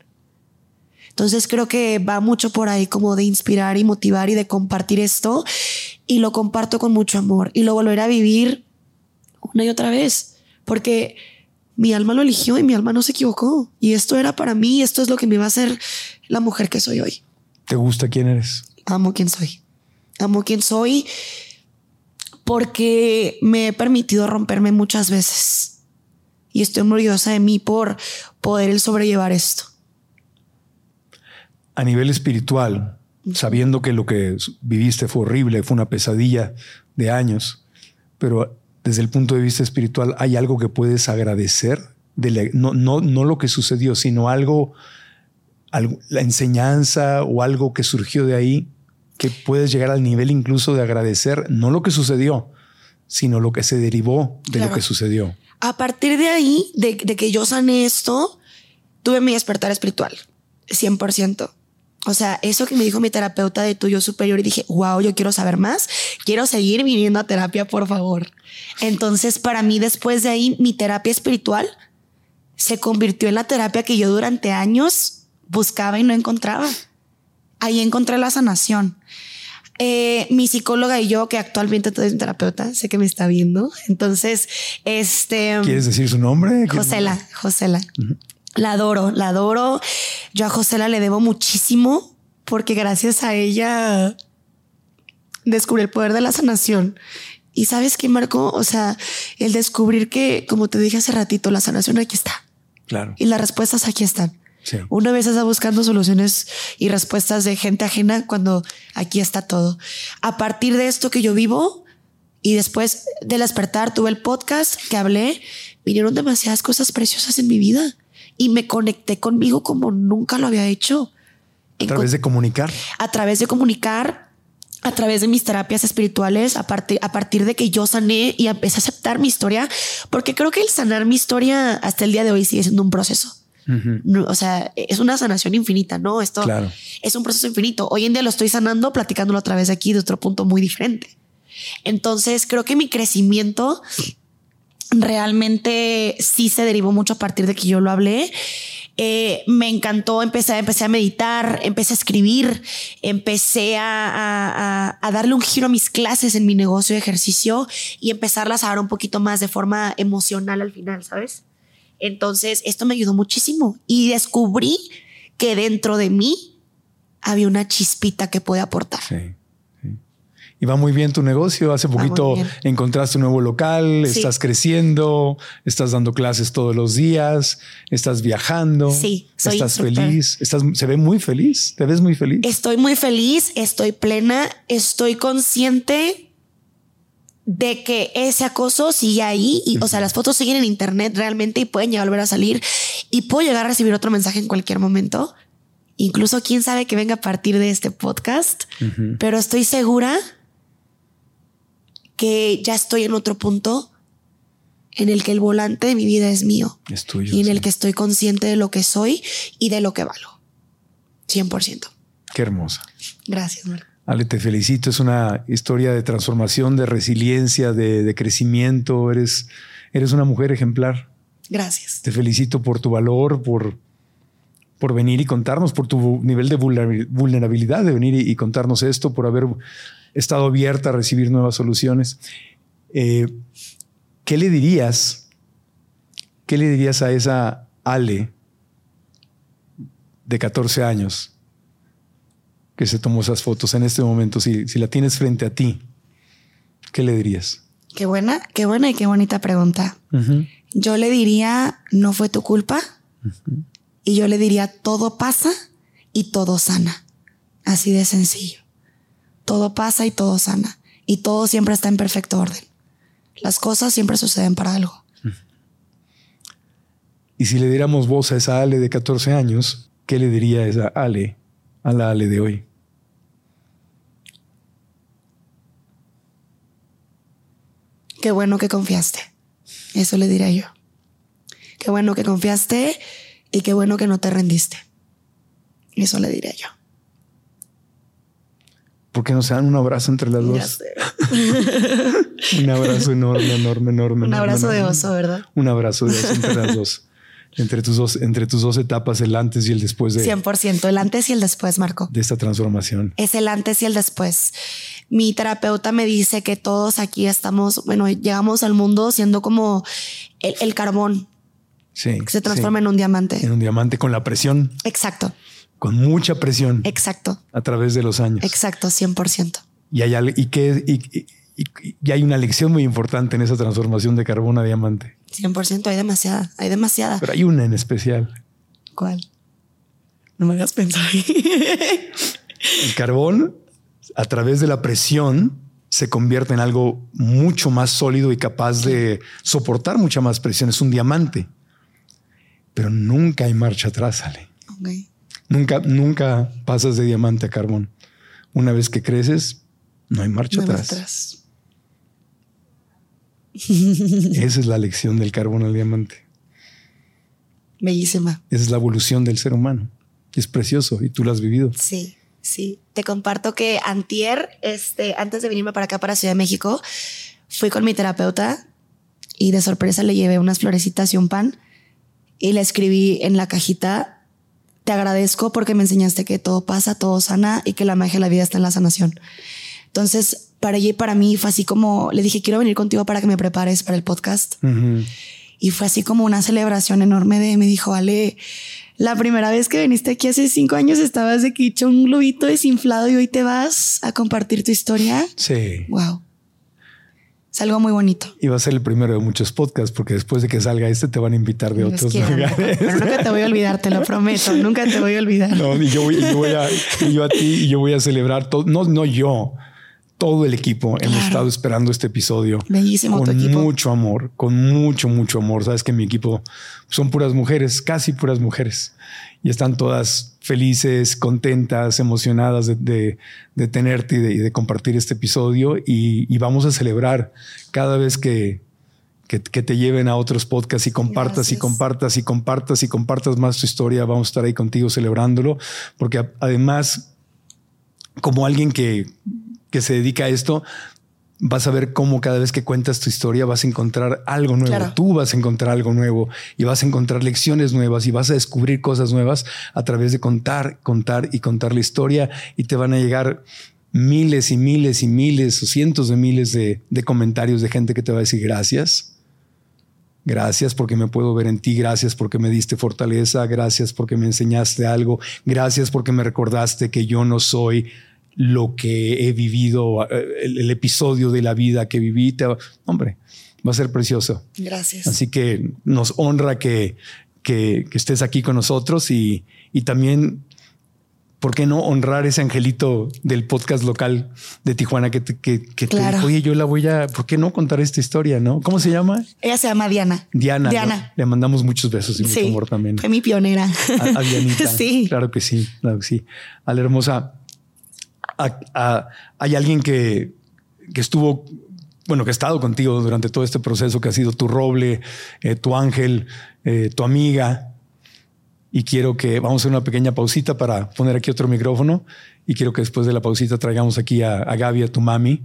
Entonces creo que va mucho por ahí como de inspirar y motivar y de compartir esto. Y lo comparto con mucho amor. Y lo volveré a vivir una y otra vez. Porque mi alma lo eligió y mi alma no se equivocó. Y esto era para mí. Esto es lo que me va a hacer la mujer que soy hoy. ¿Te gusta quién eres? Amo quien soy. Amo quien soy porque me he permitido romperme muchas veces. Y estoy orgullosa de mí por poder el sobrellevar esto. A nivel espiritual, sabiendo que lo que viviste fue horrible, fue una pesadilla de años, pero desde el punto de vista espiritual, ¿hay algo que puedes agradecer? De la- no, no, no lo que sucedió, sino algo, la enseñanza o algo que surgió de ahí, que puedes llegar al nivel incluso de agradecer, no lo que sucedió, sino lo que se derivó de Claro. lo que sucedió. A partir de ahí, de, de que yo sané esto, tuve mi despertar espiritual, 100%. O sea, eso que me dijo mi terapeuta de tuyo superior y dije, wow, yo quiero saber más, quiero seguir viniendo a terapia, por favor. Entonces, para mí, después de ahí, mi terapia espiritual se convirtió en la terapia que yo durante años buscaba y no encontraba. Ahí encontré la sanación. Eh, mi psicóloga y yo, que actualmente es mi terapeuta, sé que me está viendo. Entonces, este. ¿Quieres decir su nombre? Josela, Josela. La adoro, la adoro. Yo a Josela le debo muchísimo porque gracias a ella descubrí el poder de la sanación. Y sabes qué, Marco? O sea, el descubrir que, como te dije hace ratito, la sanación aquí está Claro. y las respuestas aquí están. Sí. Una vez está buscando soluciones y respuestas de gente ajena cuando aquí está todo. A partir de esto que yo vivo y después del despertar tuve el podcast que hablé, vinieron demasiadas cosas preciosas en mi vida y me conecté conmigo como nunca lo había hecho. A través de comunicar. a través de comunicar, a través de mis terapias espirituales, a partir, a partir de que yo sané y empecé a aceptar mi historia, porque creo que el sanar mi historia hasta el día de hoy sigue siendo un proceso. No, o sea, es una sanación infinita, ¿no? Esto Claro. es un proceso infinito. Hoy en día lo estoy sanando, platicándolo a través de aquí de otro punto muy diferente. Entonces, creo que mi crecimiento realmente sí se derivó mucho a partir de que yo lo hablé. Eh, me encantó, empecé, empecé a meditar, empecé a escribir, empecé a- a darle un giro a mis clases en mi negocio de ejercicio y empezarlas a dar un poquito más de forma emocional al final, ¿sabes? Entonces, esto me ayudó muchísimo y descubrí que dentro de mí había una chispita que puede aportar. Sí, sí. Y va muy bien tu negocio. Hace poquito encontraste un nuevo local, Sí. estás creciendo, estás dando clases todos los días, estás viajando. Sí, soy estás feliz. Estás, se ve muy feliz. Te ves muy feliz. Estoy muy feliz, estoy plena, estoy consciente de que ese acoso sigue ahí y, o sea, las fotos siguen en internet realmente y pueden ya volver a salir y puedo llegar a recibir otro mensaje en cualquier momento. Incluso quién sabe que venga a partir de este podcast, pero estoy segura que ya estoy en otro punto en el que el volante de mi vida es mío Es tuyo. y en sí. el que estoy consciente de lo que soy y de lo que valo. 100%. Qué hermosa. Gracias, Marco. Ale, te felicito. Es una historia de transformación, de resiliencia, de, de crecimiento. Eres, eres una mujer ejemplar. Gracias. Te felicito por tu valor, por, por venir y contarnos, por tu nivel de vulnerabil- vulnerabilidad de venir y, y contarnos esto, por haber estado abierta a recibir nuevas soluciones. Eh, ¿Qué le dirías? ¿Qué le dirías a esa Ale de 14 años que se tomó esas fotos en este momento? Si, si la tienes frente a ti, ¿qué le dirías? Qué buena, qué buena y qué bonita pregunta. Yo le diría, no fue tu culpa. Y yo le diría, todo pasa y todo sana. Así de sencillo. Todo pasa y todo sana. Y todo siempre está en perfecto orden. Las cosas siempre suceden para algo. Y si le diéramos voz a esa Ale de 14 años, ¿qué le diría esa Ale a la Ale de hoy? Qué bueno que confiaste. Eso le diría yo. Qué bueno que confiaste y qué bueno que no te rendiste. Eso le diría yo. ¿Por qué no se dan un abrazo entre las dos? Un abrazo enorme, enorme, enorme. Un enorme, abrazo de oso, ¿verdad? Un abrazo de oso entre las dos. Entre tus dos, entre tus dos etapas, el antes y el después de, 100%. El antes y el después, Marco. de esta transformación. Es el antes y el después. Mi terapeuta me dice que todos aquí estamos, bueno, llegamos al mundo siendo como el, el carbón Sí. que se transforma sí. en un diamante. en un diamante con la presión, Exacto, con mucha presión exacto, a través de los años. exacto, 100%. Y hay, y, que, y, y- hay una lección muy importante en esa transformación de carbón a diamante. 100%, hay demasiada, hay demasiada. Pero hay una en especial. ¿Cuál? No me hagas pensar. El carbón, a través de la presión, se convierte en algo mucho más sólido y capaz de soportar mucha más presión. Es un diamante. Pero nunca hay marcha atrás, Ale. Nunca, nunca pasas de diamante a carbón. Una vez que creces, no hay marcha No atrás. Esa es la lección del carbón al diamante. Bellísima. Esa es la evolución del ser humano. Es precioso y tú lo has vivido. Sí, sí. Te comparto que antier, este, antes de venirme para acá, para Ciudad de México, fui con mi terapeuta y de sorpresa le llevé unas florecitas y un pan y le escribí en la cajita, te agradezco porque me enseñaste que todo pasa, todo sana y que la magia de la vida está en la sanación. Entonces, para ella y para mí fue así como, le dije, quiero venir contigo para que me prepares para el podcast. Y fue así como una celebración enorme de, me dijo, Ale, la primera vez que viniste aquí hace cinco años estabas de que un globito desinflado y hoy te vas a compartir tu historia. Sí. Wow. Es algo muy bonito. Y va a ser el primero de muchos podcasts porque después de que salga este te van a invitar de Los otros quiero, lugares. Pero nunca te voy a olvidar, te lo prometo. Nunca te voy a olvidar. No, y yo voy, y yo voy a, yo a ti y yo voy a celebrar todo. No, no yo. Todo el equipo hemos estado esperando este episodio. Bellísimo con mucho amor, con mucho, mucho amor. Sabes que mi equipo son puras mujeres, casi puras mujeres. Y están todas felices, contentas, emocionadas de, de- de tenerte y de, compartir este episodio. Y, y vamos a celebrar cada vez que, que, que te lleven a otros podcasts y compartas y compartas y compartas y compartas más tu historia. Vamos a estar ahí contigo celebrándolo, porque además, como alguien que, que se dedica a esto, vas a ver cómo cada vez que cuentas tu historia vas a encontrar algo nuevo. Claro. Tú vas a encontrar algo nuevo y vas a encontrar lecciones nuevas y vas a descubrir cosas nuevas a través de contar, contar y contar la historia y te van a llegar miles y miles y miles o cientos de miles de, de comentarios de gente que te va a decir gracias. Gracias porque me puedo ver en ti, gracias porque me diste fortaleza, gracias porque me enseñaste algo, gracias porque me recordaste que yo no soy lo que he vivido, eh, el, el episodio de la vida que viví. Te- hombre, va a ser precioso. Gracias. Así que nos honra que, que, que estés aquí con nosotros y, y también, ¿por qué no honrar ese angelito del podcast local de Tijuana que te, que, que te dijo, oye, yo la voy a, ¿por qué no contar esta historia? ¿No? ¿Cómo se llama? Ella se llama Diana. Diana. Diana. ¿no? Le mandamos muchos besos y mucho amor también. fue mi pionera. A, a Dianita. sí. Claro que sí, claro que sí. A la hermosa. Hay alguien que, que estuvo, bueno, que ha estado contigo durante todo este proceso, que ha sido tu roble, eh, tu ángel, eh, tu amiga. Y quiero que vamos a hacer una pequeña pausita para poner aquí otro micrófono. Y quiero que después de la pausita traigamos aquí a, a Gaby, a tu mami,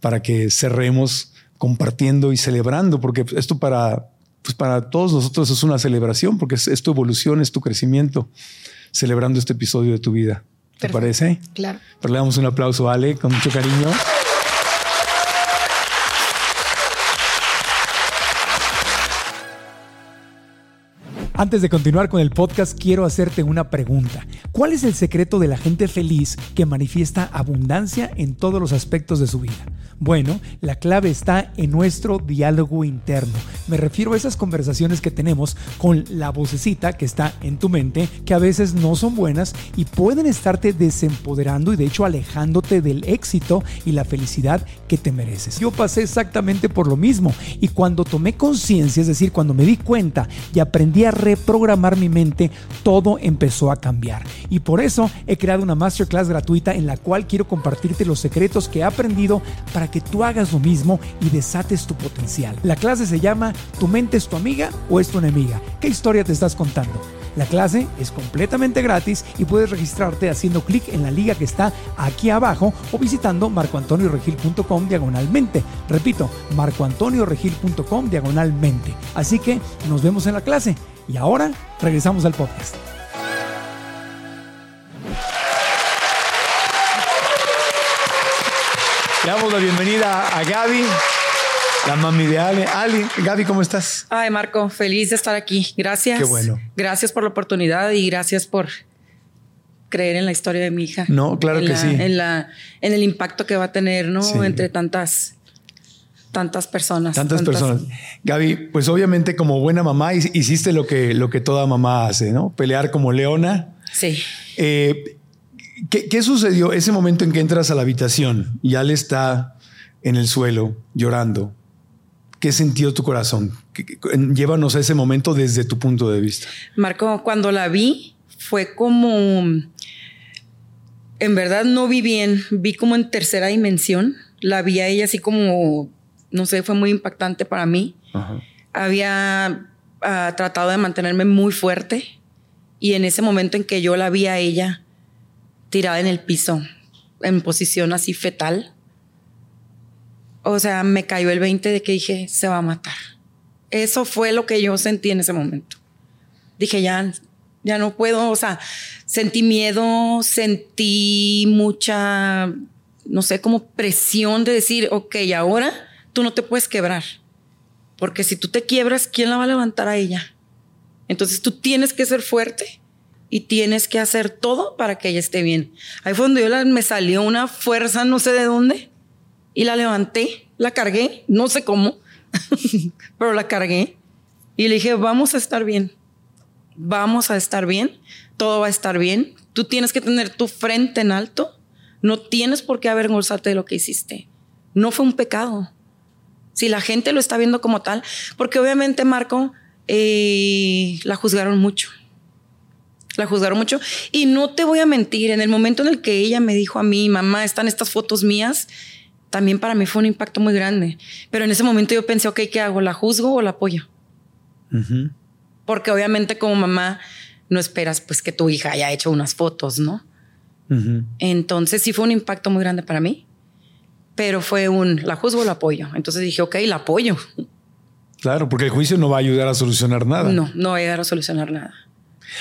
para que cerremos compartiendo y celebrando, porque esto para, pues para todos nosotros es una celebración, porque es, es tu evolución, es tu crecimiento, celebrando este episodio de tu vida. ¿Te Perfecto. parece? Claro. Pero le damos un aplauso a Ale con mucho cariño. Antes de continuar con el podcast, quiero hacerte una pregunta. ¿Cuál es el secreto de la gente feliz que manifiesta abundancia en todos los aspectos de su vida? Bueno, la clave está en nuestro diálogo interno. Me refiero a esas conversaciones que tenemos con la vocecita que está en tu mente, que a veces no son buenas y pueden estarte desempoderando y de hecho alejándote del éxito y la felicidad que te mereces. Yo pasé exactamente por lo mismo y cuando tomé conciencia, es decir, cuando me di cuenta y aprendí a reprogramar mi mente, todo empezó a cambiar. Y por eso he creado una masterclass gratuita en la cual quiero compartirte los secretos que he aprendido para que tú hagas lo mismo y desates tu potencial. La clase se llama ¿Tu mente es tu amiga o es tu enemiga? ¿Qué historia te estás contando? La clase es completamente gratis y puedes registrarte haciendo clic en la liga que está aquí abajo o visitando marcoantonioregil.com diagonalmente. Repito, marcoantonioregil.com diagonalmente. Así que nos vemos en la clase. Y ahora regresamos al podcast. Le damos la bienvenida a Gaby, la mami de Ale. Ali, Gaby, ¿cómo estás? Ay, Marco, feliz de estar aquí. Gracias. Qué bueno. Gracias por la oportunidad y gracias por creer en la historia de mi hija. No, claro En que la- sí. En, la, en el impacto que va a tener, ¿no? Sí. Entre tantas, tantas personas. Tantas personas. Gaby, pues obviamente como buena mamá hi- hiciste lo que, lo que toda mamá hace, ¿no? Pelear como leona. Sí. Eh, ¿qué, qué sucedió ese momento en que entras a la habitación y Ale está en el suelo llorando? ¿Qué sintió tu corazón? ¿Qué- qué- Llévanos a ese momento desde tu punto de vista. Marco, cuando la vi, fue como. En verdad no vi bien, vi como en tercera dimensión. La vi a ella así como, no sé, fue muy impactante para mí. Había ah, tratado de mantenerme muy fuerte y en ese momento en que yo la vi a ella tirada en el piso, en posición así fetal, o sea, me cayó el 20 de que dije, se va a matar. Eso fue lo que yo sentí en ese momento dije, ya, ya no puedo, o sea, sentí miedo, sentí mucha, no sé, como presión de decir, ok, ahora tú no te puedes quebrar, porque si tú te quiebras, ¿quién la va a levantar a ella? Entonces tú tienes que ser fuerte y tienes que hacer todo para que ella esté bien. Ahí fue donde yo me salió una fuerza, no sé de dónde, y la levanté, la cargué, no sé cómo, pero la cargué y le dije, vamos a estar bien vamos a estar bien, todo va a estar bien. Tú tienes que tener tu frente en alto. No tienes por qué avergonzarte de lo que hiciste. No fue un pecado. Si la gente lo está viendo como tal, porque obviamente Marco eh, la juzgaron mucho. La juzgaron mucho. Y no te voy a mentir, en el momento en el que ella me dijo a mí, mamá, están estas fotos mías, también para mí fue un impacto muy grande. Pero en ese momento yo pensé, ok, ¿qué hago? ¿La juzgo o la apoyo? Porque obviamente como mamá no esperas pues que tu hija haya hecho unas fotos, ¿no? Entonces sí fue un impacto muy grande para mí, pero fue un, la juzgo o la apoyo. Entonces dije, ok, la apoyo. Claro, porque el juicio no va a ayudar a solucionar nada. No, no voy a llegar a solucionar nada.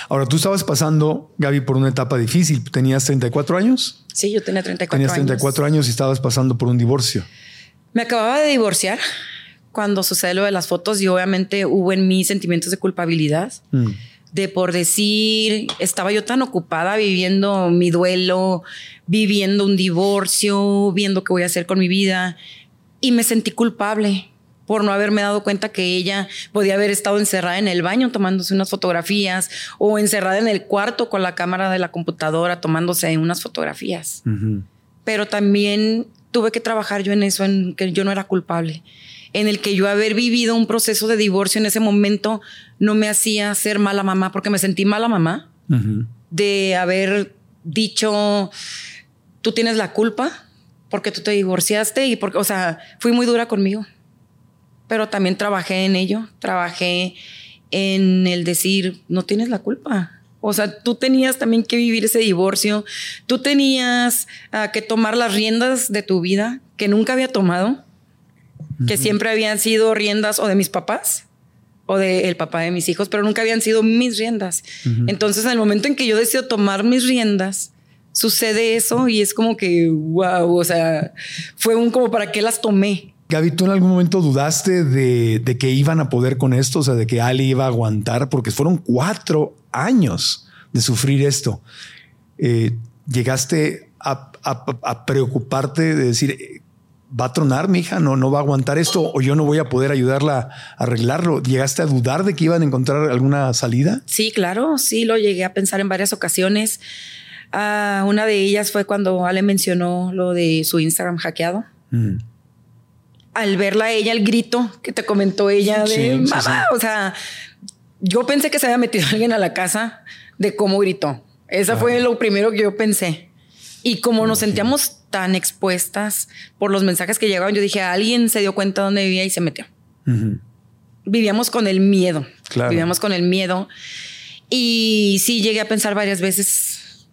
Ahora, tú estabas pasando, Gaby, por una etapa difícil. ¿Tenías 34 años? Sí, yo tenía 34 Tenías años. 34 años y estabas pasando por un divorcio. Me acababa de divorciar cuando sucede lo de las fotos y obviamente hubo en mí sentimientos de culpabilidad. Mm. De por decir, estaba yo tan ocupada viviendo mi duelo, viviendo un divorcio, viendo qué voy a hacer con mi vida y me sentí culpable por no haberme dado cuenta que ella podía haber estado encerrada en el baño tomándose unas fotografías o encerrada en el cuarto con la cámara de la computadora tomándose unas fotografías. Pero también tuve que trabajar yo en eso, en que yo no era culpable en el que yo haber vivido un proceso de divorcio en ese momento no me hacía ser mala mamá, porque me sentí mala mamá de haber dicho, tú tienes la culpa porque tú te divorciaste y porque, o sea, fui muy dura conmigo. Pero también trabajé en ello, trabajé en el decir, no tienes la culpa. O sea, tú tenías también que vivir ese divorcio, tú tenías ah, que tomar las riendas de tu vida que nunca había tomado que siempre habían sido riendas o de mis papás o del papá de mis hijos, pero nunca habían sido mis riendas. Entonces, en el momento en que yo decido tomar mis riendas, sucede eso y es como que, wow, o sea, fue un como para qué las tomé. Gaby, ¿tú en algún momento dudaste de, de que iban a poder con esto? O sea, de que Ali iba a aguantar, porque fueron cuatro años de sufrir esto. Eh, llegaste a, a- a preocuparte de decir, ¿va a tronar mi hija? ¿No, ¿No va a aguantar esto? ¿O yo no voy a poder ayudarla a arreglarlo? ¿Llegaste a dudar de que iban a encontrar alguna salida? Sí, claro, sí, lo llegué a pensar en varias ocasiones. Ah, una de ellas fue cuando Ale mencionó lo de su Instagram hackeado. Mm. al verla ella, el grito que te comentó ella de Sí, sí, mamá, sí. o sea, Yo pensé que se había metido alguien a la casa de cómo gritó. Esa fue lo primero que yo pensé. Y como nos sentíamos tan expuestas por los mensajes que llegaban, yo dije, alguien se dio cuenta dónde vivía y se metió. Vivíamos con el miedo. Vivíamos con el miedo. Y sí llegué a pensar varias veces,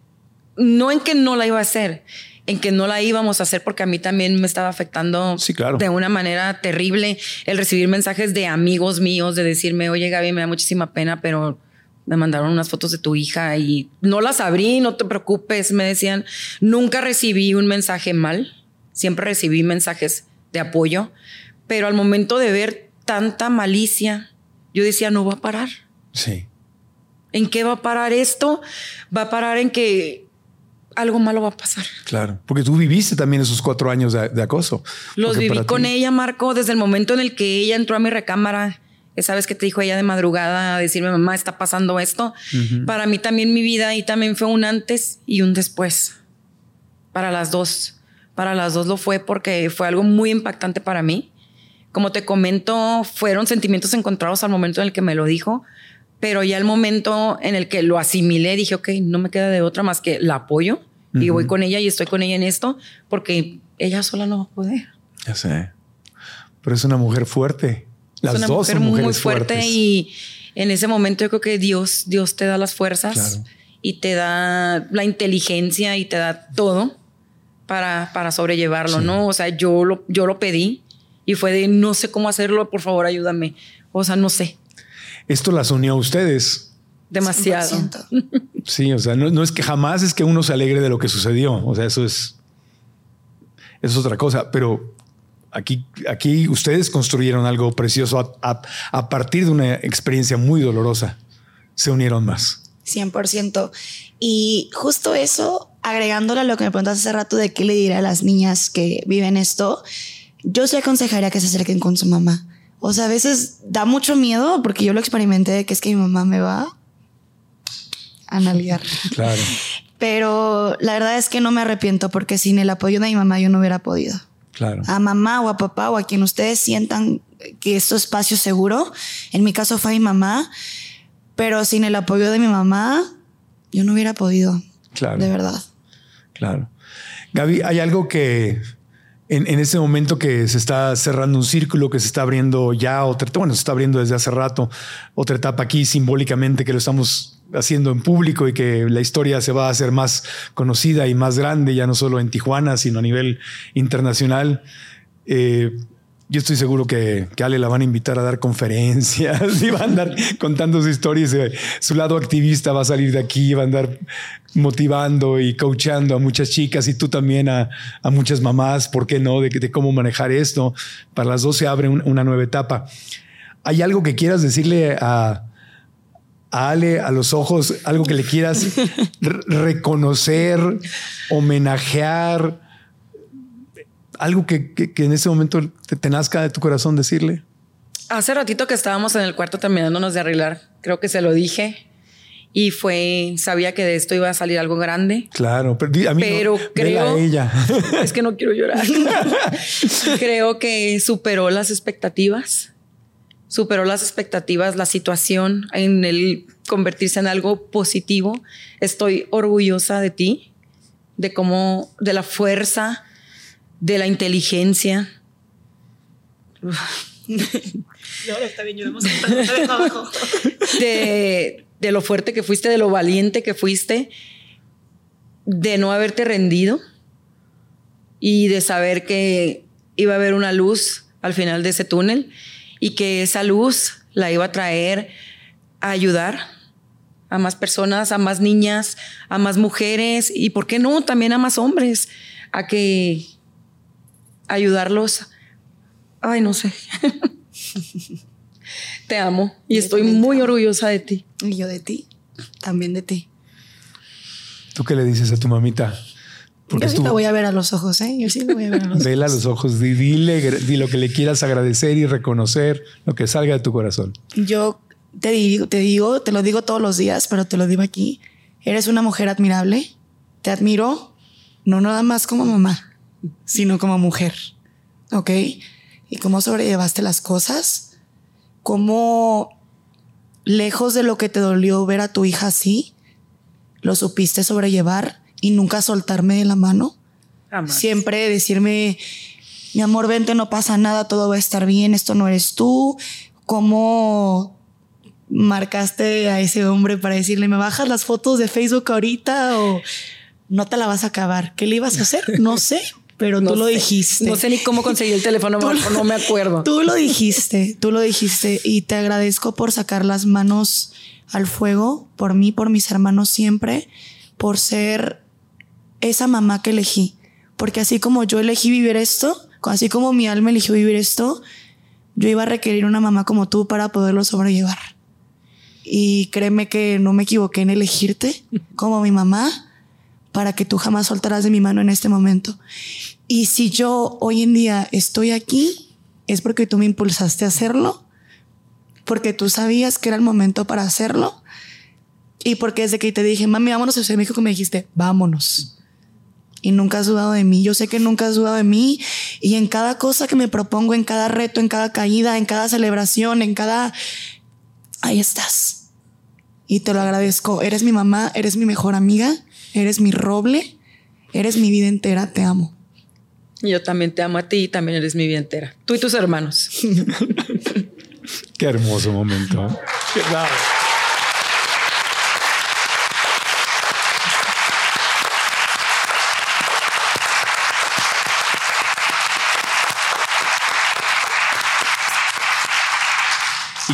no en que no la iba a hacer, en que no la íbamos a hacer porque a mí también me estaba afectando de una manera terrible el recibir mensajes de amigos míos de decirme, oye Gaby, me da muchísima pena, pero me mandaron unas fotos de tu hija y no las abrí, no te preocupes, me decían, nunca recibí un mensaje mal, siempre recibí mensajes de apoyo, pero al momento de ver tanta malicia, yo decía, no va a parar. Sí. ¿En qué va a parar esto? Va a parar en que algo malo va a pasar. Claro, porque tú viviste también esos cuatro años de, acoso. Los viví con ella, Marco, desde el momento en el que ella entró a mi recámara. Esa vez que te dijo ella de madrugada a decirme, mamá, está pasando esto. Para mí también mi vida y también fue un antes y un después. Para las dos. Para las dos lo fue porque fue algo muy impactante para mí. Como te comento, fueron sentimientos encontrados al momento en el que me lo dijo, pero ya el momento en el que lo asimilé, dije, ok, no me queda de otra más que la apoyo y voy con ella y estoy con ella en esto porque ella sola no va a poder. Ya sé. Pero es una mujer fuerte. Las es una dos mujer son muy fuerte y en ese momento yo creo que Dios, Dios te da las fuerzas y te da la inteligencia y te da todo para, para sobrellevarlo, ¿no? O sea, yo lo, yo lo pedí y fue de no sé cómo hacerlo, por favor, ayúdame. O sea, no sé esto las unió a ustedes. Demasiado. Sí, o sea, no, es que jamás es que uno se alegre de lo que sucedió. O sea, eso es, es otra cosa. Pero aquí, aquí ustedes construyeron algo precioso a, partir de una experiencia muy dolorosa. Se unieron más. 100%. Y justo eso, agregándole a lo que me preguntaste hace rato de qué le diré a las niñas que viven esto, yo sí aconsejaría que se acerquen con su mamá. O sea, a veces da mucho miedo porque yo lo experimenté, que es que mi mamá me va a nalguear. Claro. Pero la verdad es que no me arrepiento porque sin el apoyo de mi mamá yo no hubiera podido. Claro. A mamá o a papá o a quien ustedes sientan que es su espacio seguro. En mi caso fue mi mamá, pero sin el apoyo de mi mamá yo no hubiera podido. Claro. De verdad. Claro. Gaby, hay algo que en, en, ese momento que se está cerrando un círculo, que se está abriendo ya otra, bueno, se está abriendo desde hace rato, otra etapa aquí simbólicamente que lo estamos haciendo en público y que la historia se va a hacer más conocida y más grande, ya no solo en Tijuana, sino a nivel internacional. Eh, yo estoy seguro que, Ale la van a invitar a dar conferencias y va a andar contando su historia. Su lado activista va a salir de aquí, va a andar motivando y coachando a muchas chicas y tú también a, muchas mamás, ¿por qué no? De, cómo manejar esto. Para las dos se abre una nueva etapa. ¿Hay algo que quieras decirle a, a Ale a los ojos? ¿Algo que le quieras reconocer, homenajear? algo que, en ese momento te, nazca de tu corazón decirle? Hace ratito que estábamos en el cuarto terminándonos de arreglar, creo que se lo dije y fue, sabía que de esto iba a salir algo grande. Claro, pero a mí pero creo, ella. es que no quiero llorar. creo que superó las expectativas, superó las expectativas, la situación en el convertirse en algo positivo. Estoy orgullosa de ti, de cómo, de la fuerza de la inteligencia. No, está bien, yo abajo. De, de lo fuerte que fuiste, de lo valiente que fuiste, de no haberte rendido y de saber que iba a haber una luz al final de ese túnel y que esa luz la iba a traer a ayudar a más personas, a más niñas, a más mujeres y, ¿por qué no?, también a más hombres, a que ayudarlos. Ay, no sé. Te amo y estoy muy orgullosa de ti. Y yo de ti, también de ti. ¿Tú qué le dices a tu mamita? Yo sí voy a ver a los ojos, ¿eh? Yo sí voy a ver a los ojos. Vela a los ojos, dile, dile lo que le quieras agradecer y reconocer, lo que salga de tu corazón. Yo te digo, te digo, te lo digo todos los días, pero te lo digo aquí. Eres una mujer admirable. Te admiro, no nada más como mamá, sino como mujer. ¿Ok? Y cómo sobrellevaste las cosas, cómo lejos de lo que te dolió ver a tu hija así, lo supiste sobrellevar y nunca soltarme de la mano. Jamás. Siempre decirme, mi amor, vente, no pasa nada, todo va a estar bien, esto no eres tú. ¿Cómo marcaste a ese hombre para decirle, me bajas las fotos de Facebook ahorita o no te la vas a acabar? ¿Qué le ibas a hacer? No sé, pero No tú lo sé. dijiste. No sé ni cómo conseguí el teléfono, lo- no me acuerdo. Tú lo dijiste, tú lo dijiste y te agradezco por sacar las manos al fuego, por mí, por mis hermanos siempre, por ser esa mamá que elegí. Porque así como yo elegí vivir esto, así como mi alma eligió vivir esto, yo iba a requerir una mamá como tú para poderlo sobrellevar. Y créeme que no me equivoqué en elegirte como mi mamá para que tú jamás soltaras de mi mano en este momento. Y si yo hoy en día estoy aquí, es porque tú me impulsaste a hacerlo, porque tú sabías que era el momento para hacerlo y porque desde que te dije, mami, vámonos a Ciudad de México, me dijiste, vámonos. Y nunca has dudado de mí. Yo sé que nunca has dudado de mí. Y en cada cosa que me propongo, en cada reto, en cada caída, en cada celebración, en cada... Ahí estás. Y te lo agradezco. Eres mi mamá, eres mi mejor amiga, eres mi roble, eres mi vida entera. Te amo. Yo también te amo a ti y también eres mi vida entera. Tú y tus hermanos. Qué hermoso momento. ¿eh? Y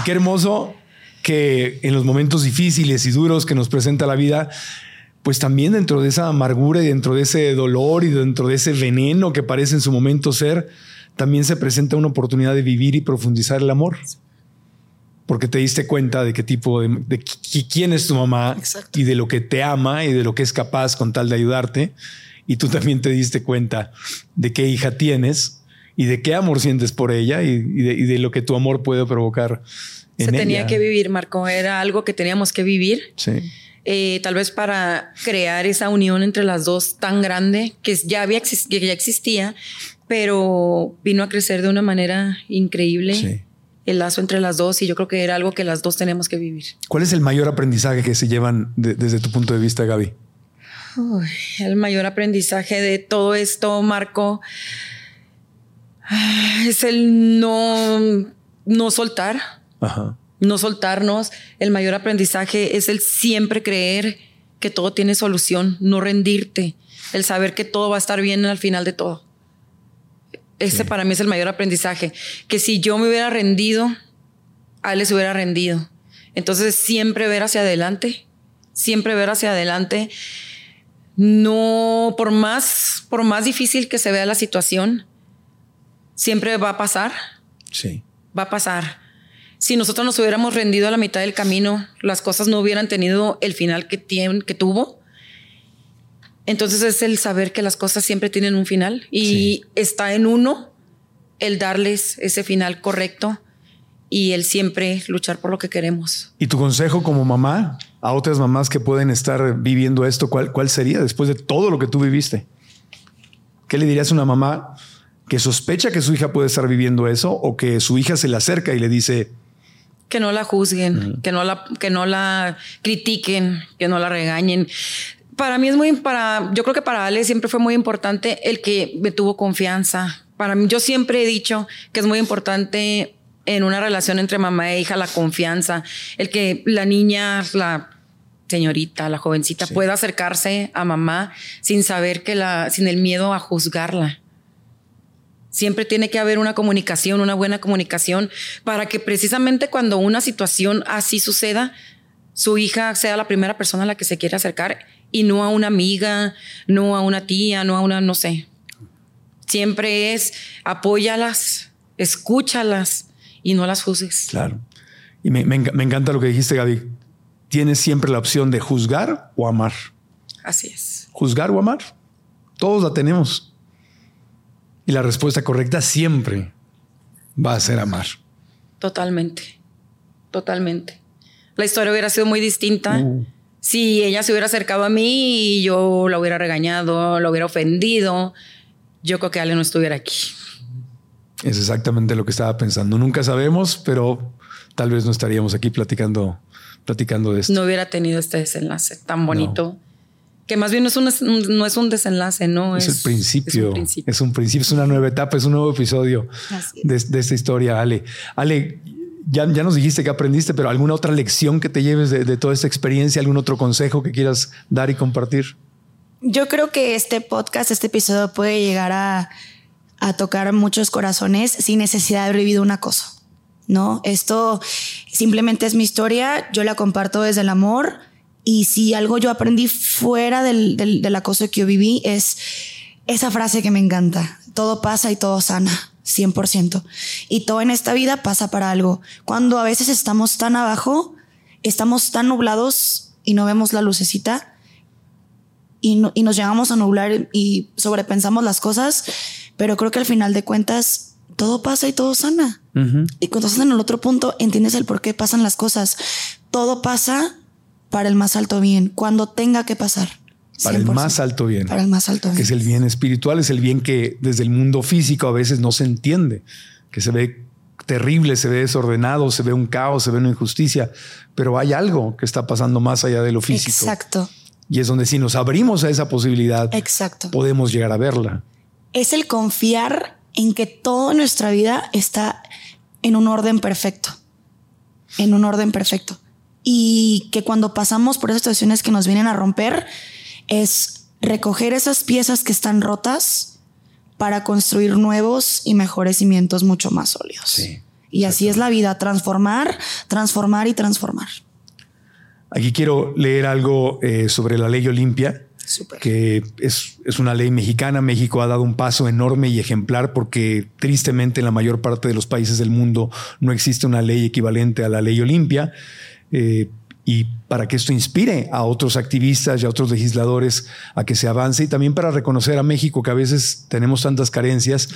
qué hermoso que en los momentos difíciles y duros que nos presenta la vida, pues también dentro de esa amargura y dentro de ese dolor y dentro de ese veneno que parece en su momento ser, también se presenta una oportunidad de vivir y profundizar el amor. Porque te diste cuenta de qué tipo de, de qui- quién es tu mamá Exacto. y de lo que te ama y de lo que es capaz con tal de ayudarte. Y tú también te diste cuenta de qué hija tienes y de qué amor sientes por ella y, y de, y de lo que tu amor puede provocar. Se tenía ella. que vivir, Marco. Era algo que teníamos que vivir. Sí. eh, tal vez para crear esa unión entre las dos tan grande que ya había que ya existía, pero vino a crecer de una manera increíble Sí. el lazo entre las dos y yo creo que era algo que las dos tenemos que vivir. ¿Cuál es el mayor aprendizaje que se llevan de- desde tu punto de vista, Gaby? Uy, el mayor aprendizaje de todo esto, Marco, ah, es el no, no soltar, Ajá. no soltarnos. El mayor aprendizaje es el siempre creer que todo tiene solución, no rendirte, el saber que todo va a estar bien al final de todo. Ese para mí es el mayor aprendizaje, que si yo me hubiera rendido, a él les hubiera rendido. Entonces siempre ver hacia adelante, siempre ver hacia adelante. No, por más, por más difícil que se vea la situación, siempre va a pasar Sí. va a pasar. Si nosotros nos hubiéramos rendido a la mitad del camino, las cosas no hubieran tenido el final que, tien- que tuvo. Entonces es el saber que las cosas siempre tienen un final y Sí. está en uno el darles ese final correcto y el siempre luchar por lo que queremos. ¿Y tu consejo como mamá a otras mamás que pueden estar viviendo esto, cuál, cuál sería después de todo lo que tú viviste? ¿Qué le dirías a una mamá que sospecha que su hija puede estar viviendo eso o que su hija se le acerca y le dice, Que no la juzguen, que, no la, que no la critiquen, que no la regañen. Para mí es muy, para, yo creo que para Ale siempre fue muy importante el que me tuvo confianza. Para mí, yo siempre he dicho que es muy importante en una relación entre mamá e hija la confianza, el que la niña, la señorita, la jovencita pueda acercarse a mamá sin saber que la, sin el miedo a juzgarla. Siempre tiene que haber una comunicación, una buena comunicación, para que precisamente cuando una situación así suceda, su hija sea la primera persona a la que se quiere acercar y no a una amiga, no a una tía, no a una, no sé. Siempre es apóyalas, escúchalas y no las juzgues. claro. Y me, me enc- me encanta lo que dijiste, Gaby. Tienes siempre la opción de juzgar o amar. Así es. Juzgar o amar. Todos la tenemos. Y la respuesta correcta siempre va a ser amar. Totalmente. Totalmente. La historia hubiera sido muy distinta Uh. si ella se hubiera acercado a mí y yo la hubiera regañado, la hubiera ofendido. Yo creo que Ale no estuviera aquí. Es exactamente lo que estaba pensando. Nunca sabemos, pero tal vez no estaríamos aquí platicando, platicando de esto. No hubiera tenido este desenlace tan bonito. Que más bien no es, un, no es un desenlace, ¿no? Es, el principio, es un principio. Es un principio, es una nueva etapa, es un nuevo episodio de, esta historia, Ale. Ale, ya, ya, nos dijiste que aprendiste, pero ¿alguna otra lección que te lleves de, de toda esta experiencia? ¿Algún otro consejo que quieras dar y compartir? Yo creo que este podcast, este episodio puede llegar a, a tocar muchos corazones sin necesidad de haber vivido un acoso. ¿no? Esto simplemente es mi historia, yo la comparto desde el amor y si algo yo aprendí fuera del, del, acoso que yo viví es esa frase que me encanta, todo pasa y todo sana. 100%. Y todo en esta vida pasa para algo. Cuando a veces estamos tan abajo, estamos tan nublados y no vemos la lucecita y, y nos llegamos a nublar y sobrepensamos las cosas, pero creo que al final de cuentas todo pasa y todo sana. Y cuando estás en el otro punto, entiendes el por qué pasan las cosas. Todo pasa para el más alto bien, cuando tenga que pasar. Para el más alto bien. Para el más alto bien. Que es el bien espiritual, es el bien que desde el mundo físico a veces no se entiende, que se ve terrible, se ve desordenado, se ve un caos, se ve una injusticia, pero hay algo que está pasando más allá de lo físico. Exacto. Y es donde si nos abrimos a esa posibilidad, Exacto. podemos llegar a verla. Es el confiar en que toda nuestra vida está en un orden perfecto, en un orden perfecto. Y que cuando pasamos por esas situaciones que nos vienen a romper, es recoger esas piezas que están rotas para construir nuevos y mejores cimientos mucho más sólidos. y así es la vida, transformar, transformar y transformar. Aquí quiero leer algo eh, sobre la ley Olimpia que es, es, una ley mexicana. México ha dado un paso enorme y ejemplar porque tristemente en la mayor parte de los países del mundo no existe una ley equivalente a la ley Olimpia. Eh, y para que esto inspire a otros activistas y a otros legisladores a que se avance y también para reconocer a México que a veces tenemos tantas carencias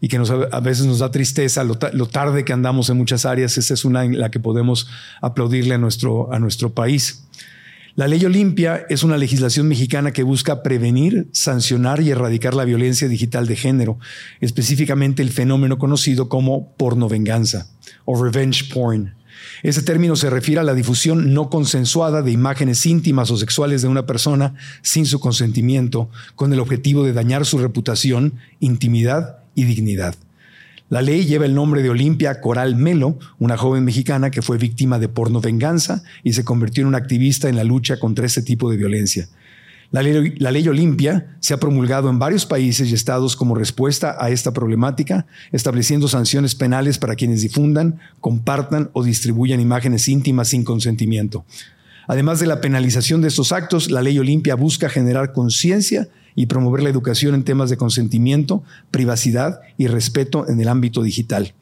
y que nos, a veces nos da tristeza lo, lo, tarde que andamos en muchas áreas. Esa es una en la que podemos aplaudirle a nuestro, a nuestro país. La ley Olimpia es una legislación mexicana que busca prevenir, sancionar y erradicar la violencia digital de género, específicamente el fenómeno conocido como pornovenganza o revenge porn. Ese término se refiere a la difusión no consensuada de imágenes íntimas o sexuales de una persona sin su consentimiento, con el objetivo de dañar su reputación, intimidad y dignidad. La ley lleva el nombre de Olimpia Coral Melo, una joven mexicana que fue víctima de porno venganza y se convirtió en una activista en la lucha contra este tipo de violencia. La ley, la ley, Olimpia se ha promulgado en varios países y estados como respuesta a esta problemática, estableciendo sanciones penales para quienes difundan, compartan o distribuyan imágenes íntimas sin consentimiento. Además de la penalización de estos actos, la ley Olimpia busca generar conciencia y promover la educación en temas de consentimiento, privacidad y respeto en el ámbito digital.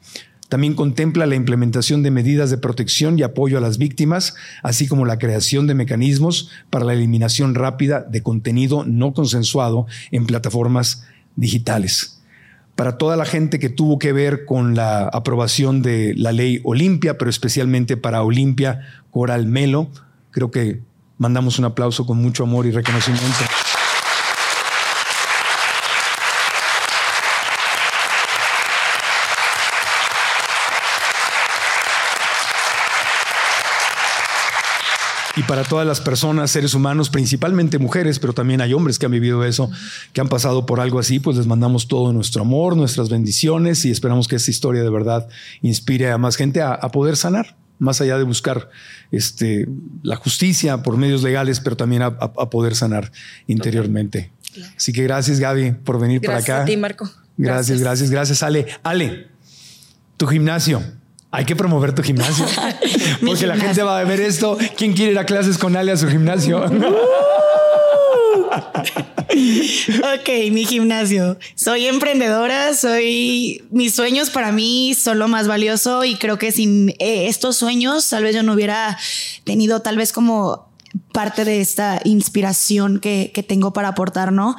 También contempla la implementación de medidas de protección y apoyo a las víctimas, así como la creación de mecanismos para la eliminación rápida de contenido no consensuado en plataformas digitales. Para toda la gente que tuvo que ver con la aprobación de la ley Olimpia, pero especialmente para Olimpia Coral Melo, creo que mandamos un aplauso con mucho amor y reconocimiento. y para todas las personas, seres humanos, principalmente mujeres, pero también hay hombres que han vivido eso, que han pasado por algo así, pues les mandamos todo nuestro amor, nuestras bendiciones y esperamos que esta historia de verdad inspire a más gente a, poder sanar, más allá de buscar este, la justicia por medios legales, pero también a, poder sanar interiormente. Así que gracias Gaby por venir para acá. Gracias a ti, Marco. Gracias, gracias, gracias, Ale. Ale, tu gimnasio. Hay que promover tu gimnasio. Porque la gente va a ver esto. ¿Quién quiere ir a clases con Ale a su gimnasio? ok, mi gimnasio. Soy emprendedora, soy. Mis sueños para mí son lo más valioso y creo que sin eh, estos sueños, tal vez yo no hubiera tenido, tal vez como parte de esta inspiración que, que tengo para aportar, ¿no?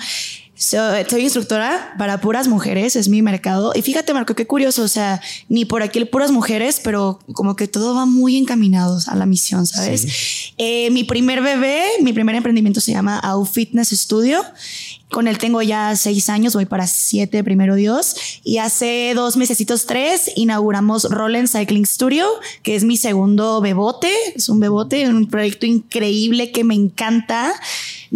Soy instructora para puras mujeres, es mi mercado. Y fíjate, Marco, qué curioso, o sea, ni por aquí puras mujeres, pero como que todo va muy encaminados a la misión, ¿sabes? Eh, mi primer bebé, mi primer emprendimiento se llama Au Fitness Studio. Con él tengo ya seis años, voy para siete, primero Dios. Y hace dos mesecitos, tres, inauguramos Roland Cycling Studio, que es mi segundo bebote. Es un bebote, un proyecto increíble que me encanta.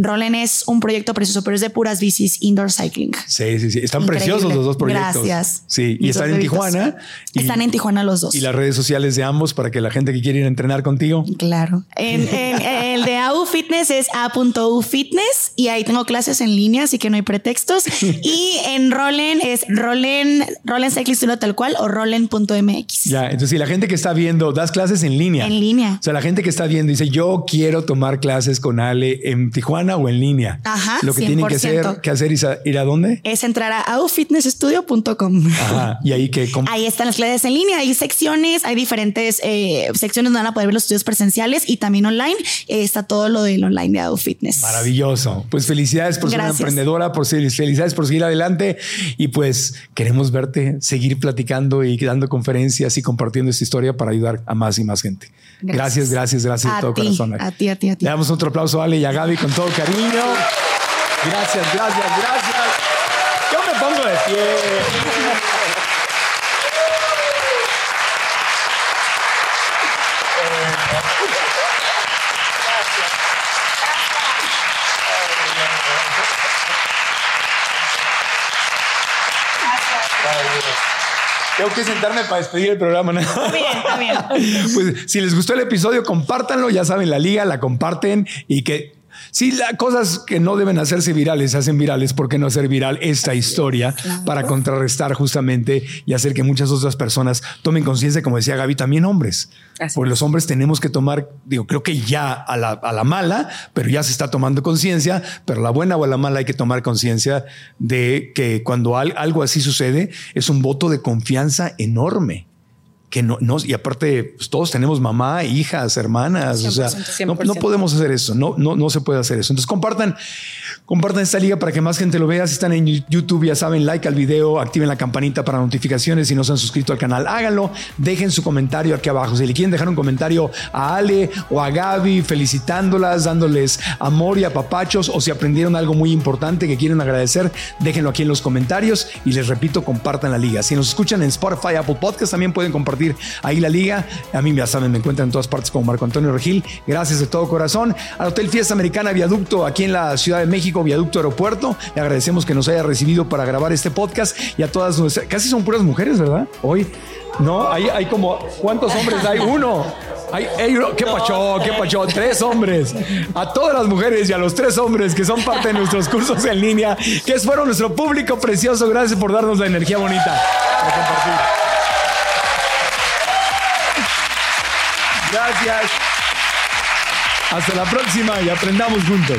Roland es un proyecto precioso, pero es de puras bicis indoor cycling. Sí, sí, sí. Están Increíble. preciosos los dos proyectos. Gracias. Sí, y están en. Tijuana. Y, Están en Tijuana los dos. y las redes sociales de ambos para que la gente que quiere ir a entrenar contigo. Claro. En, en- el de AU Fitness es a.u Fitness y ahí tengo clases en línea, así que no hay pretextos. Y en Rolen es Rolen, Rolen Cycling tal cual o Rolen.mx. Ya, entonces si la gente que está viendo, das clases en línea. En línea. O sea, la gente que está viendo dice, yo quiero tomar clases con Ale en Tijuana o en línea. Ajá, Lo que tienen que 100%. hacer, que hacer es ir a dónde. Es entrar a aufitnessstudio.com. Ajá. Y ahí que Ahí están las clases en línea, hay secciones, hay diferentes eh, secciones donde van a poder ver los estudios presenciales y también online. Eh, está todo lo del online de AU Fitness. Maravilloso. Pues felicidades por ser una emprendedora, por ser, felicidades por seguir adelante y pues queremos verte seguir platicando y dando conferencias y compartiendo esta historia para ayudar a más y más gente. Gracias, gracias, gracias, de A todo ti, corazón. a ti, a ti, a ti. Le damos otro aplauso a Ale y a Gaby con todo cariño. Gracias, gracias, gracias. Yo me pongo de pie. Tengo que sentarme para despedir el programa. ¿no? Está bien, está bien. Pues si les gustó el episodio, compártanlo. Ya saben, la liga la comparten y que si las cosas que no deben hacerse virales se hacen virales, ¿por qué no hacer viral esta historia para contrarrestar justamente y hacer que muchas otras personas tomen conciencia, como decía Gaby, también hombres? Así Porque los hombres tenemos que tomar, digo, creo que ya a la, a la mala, pero ya se está tomando conciencia, pero la buena o a la mala hay que tomar conciencia de que cuando al- algo así sucede, es un voto de confianza enorme que no, no y aparte pues, todos tenemos mamá, hijas, hermanas, o sea, 100%, no, no 100%. podemos hacer eso, no, no, no se puede hacer eso. Entonces compartan, compartan esta liga para que más gente lo vea. Si están en YouTube, ya saben, like al video, activen la campanita para notificaciones. Si no se han suscrito al canal, háganlo. Dejen su comentario aquí abajo. Si le quieren dejar un comentario a Ale o a Gaby, felicitándolas, dándoles amor y apapachos, o si aprendieron algo muy importante que quieren agradecer, déjenlo aquí en los comentarios. Y les repito, compartan la liga. Si nos escuchan en Spotify, Apple Podcast, también pueden compartir ahí la liga. A mí ya saben, me encuentran en todas partes como Marco Antonio Regil. Gracias de todo corazón. Al Hotel Fiesta Americana Viaducto, aquí en la Ciudad de México, Viaducto Aeropuerto. Le agradecemos que nos haya recibido para grabar este podcast y a todas nuestras, casi son puras mujeres, ¿verdad? Hoy, no, hay, hay como, ¿cuántos hombres hay? Uno. Hay uno- ¿Qué pacho? ¿Qué pacho? Tres hombres. A todas las mujeres y a los tres hombres que son parte de nuestros cursos en línea, que fueron nuestro público precioso. Gracias por darnos la energía bonita. Gracias. Hasta la próxima y aprendamos juntos.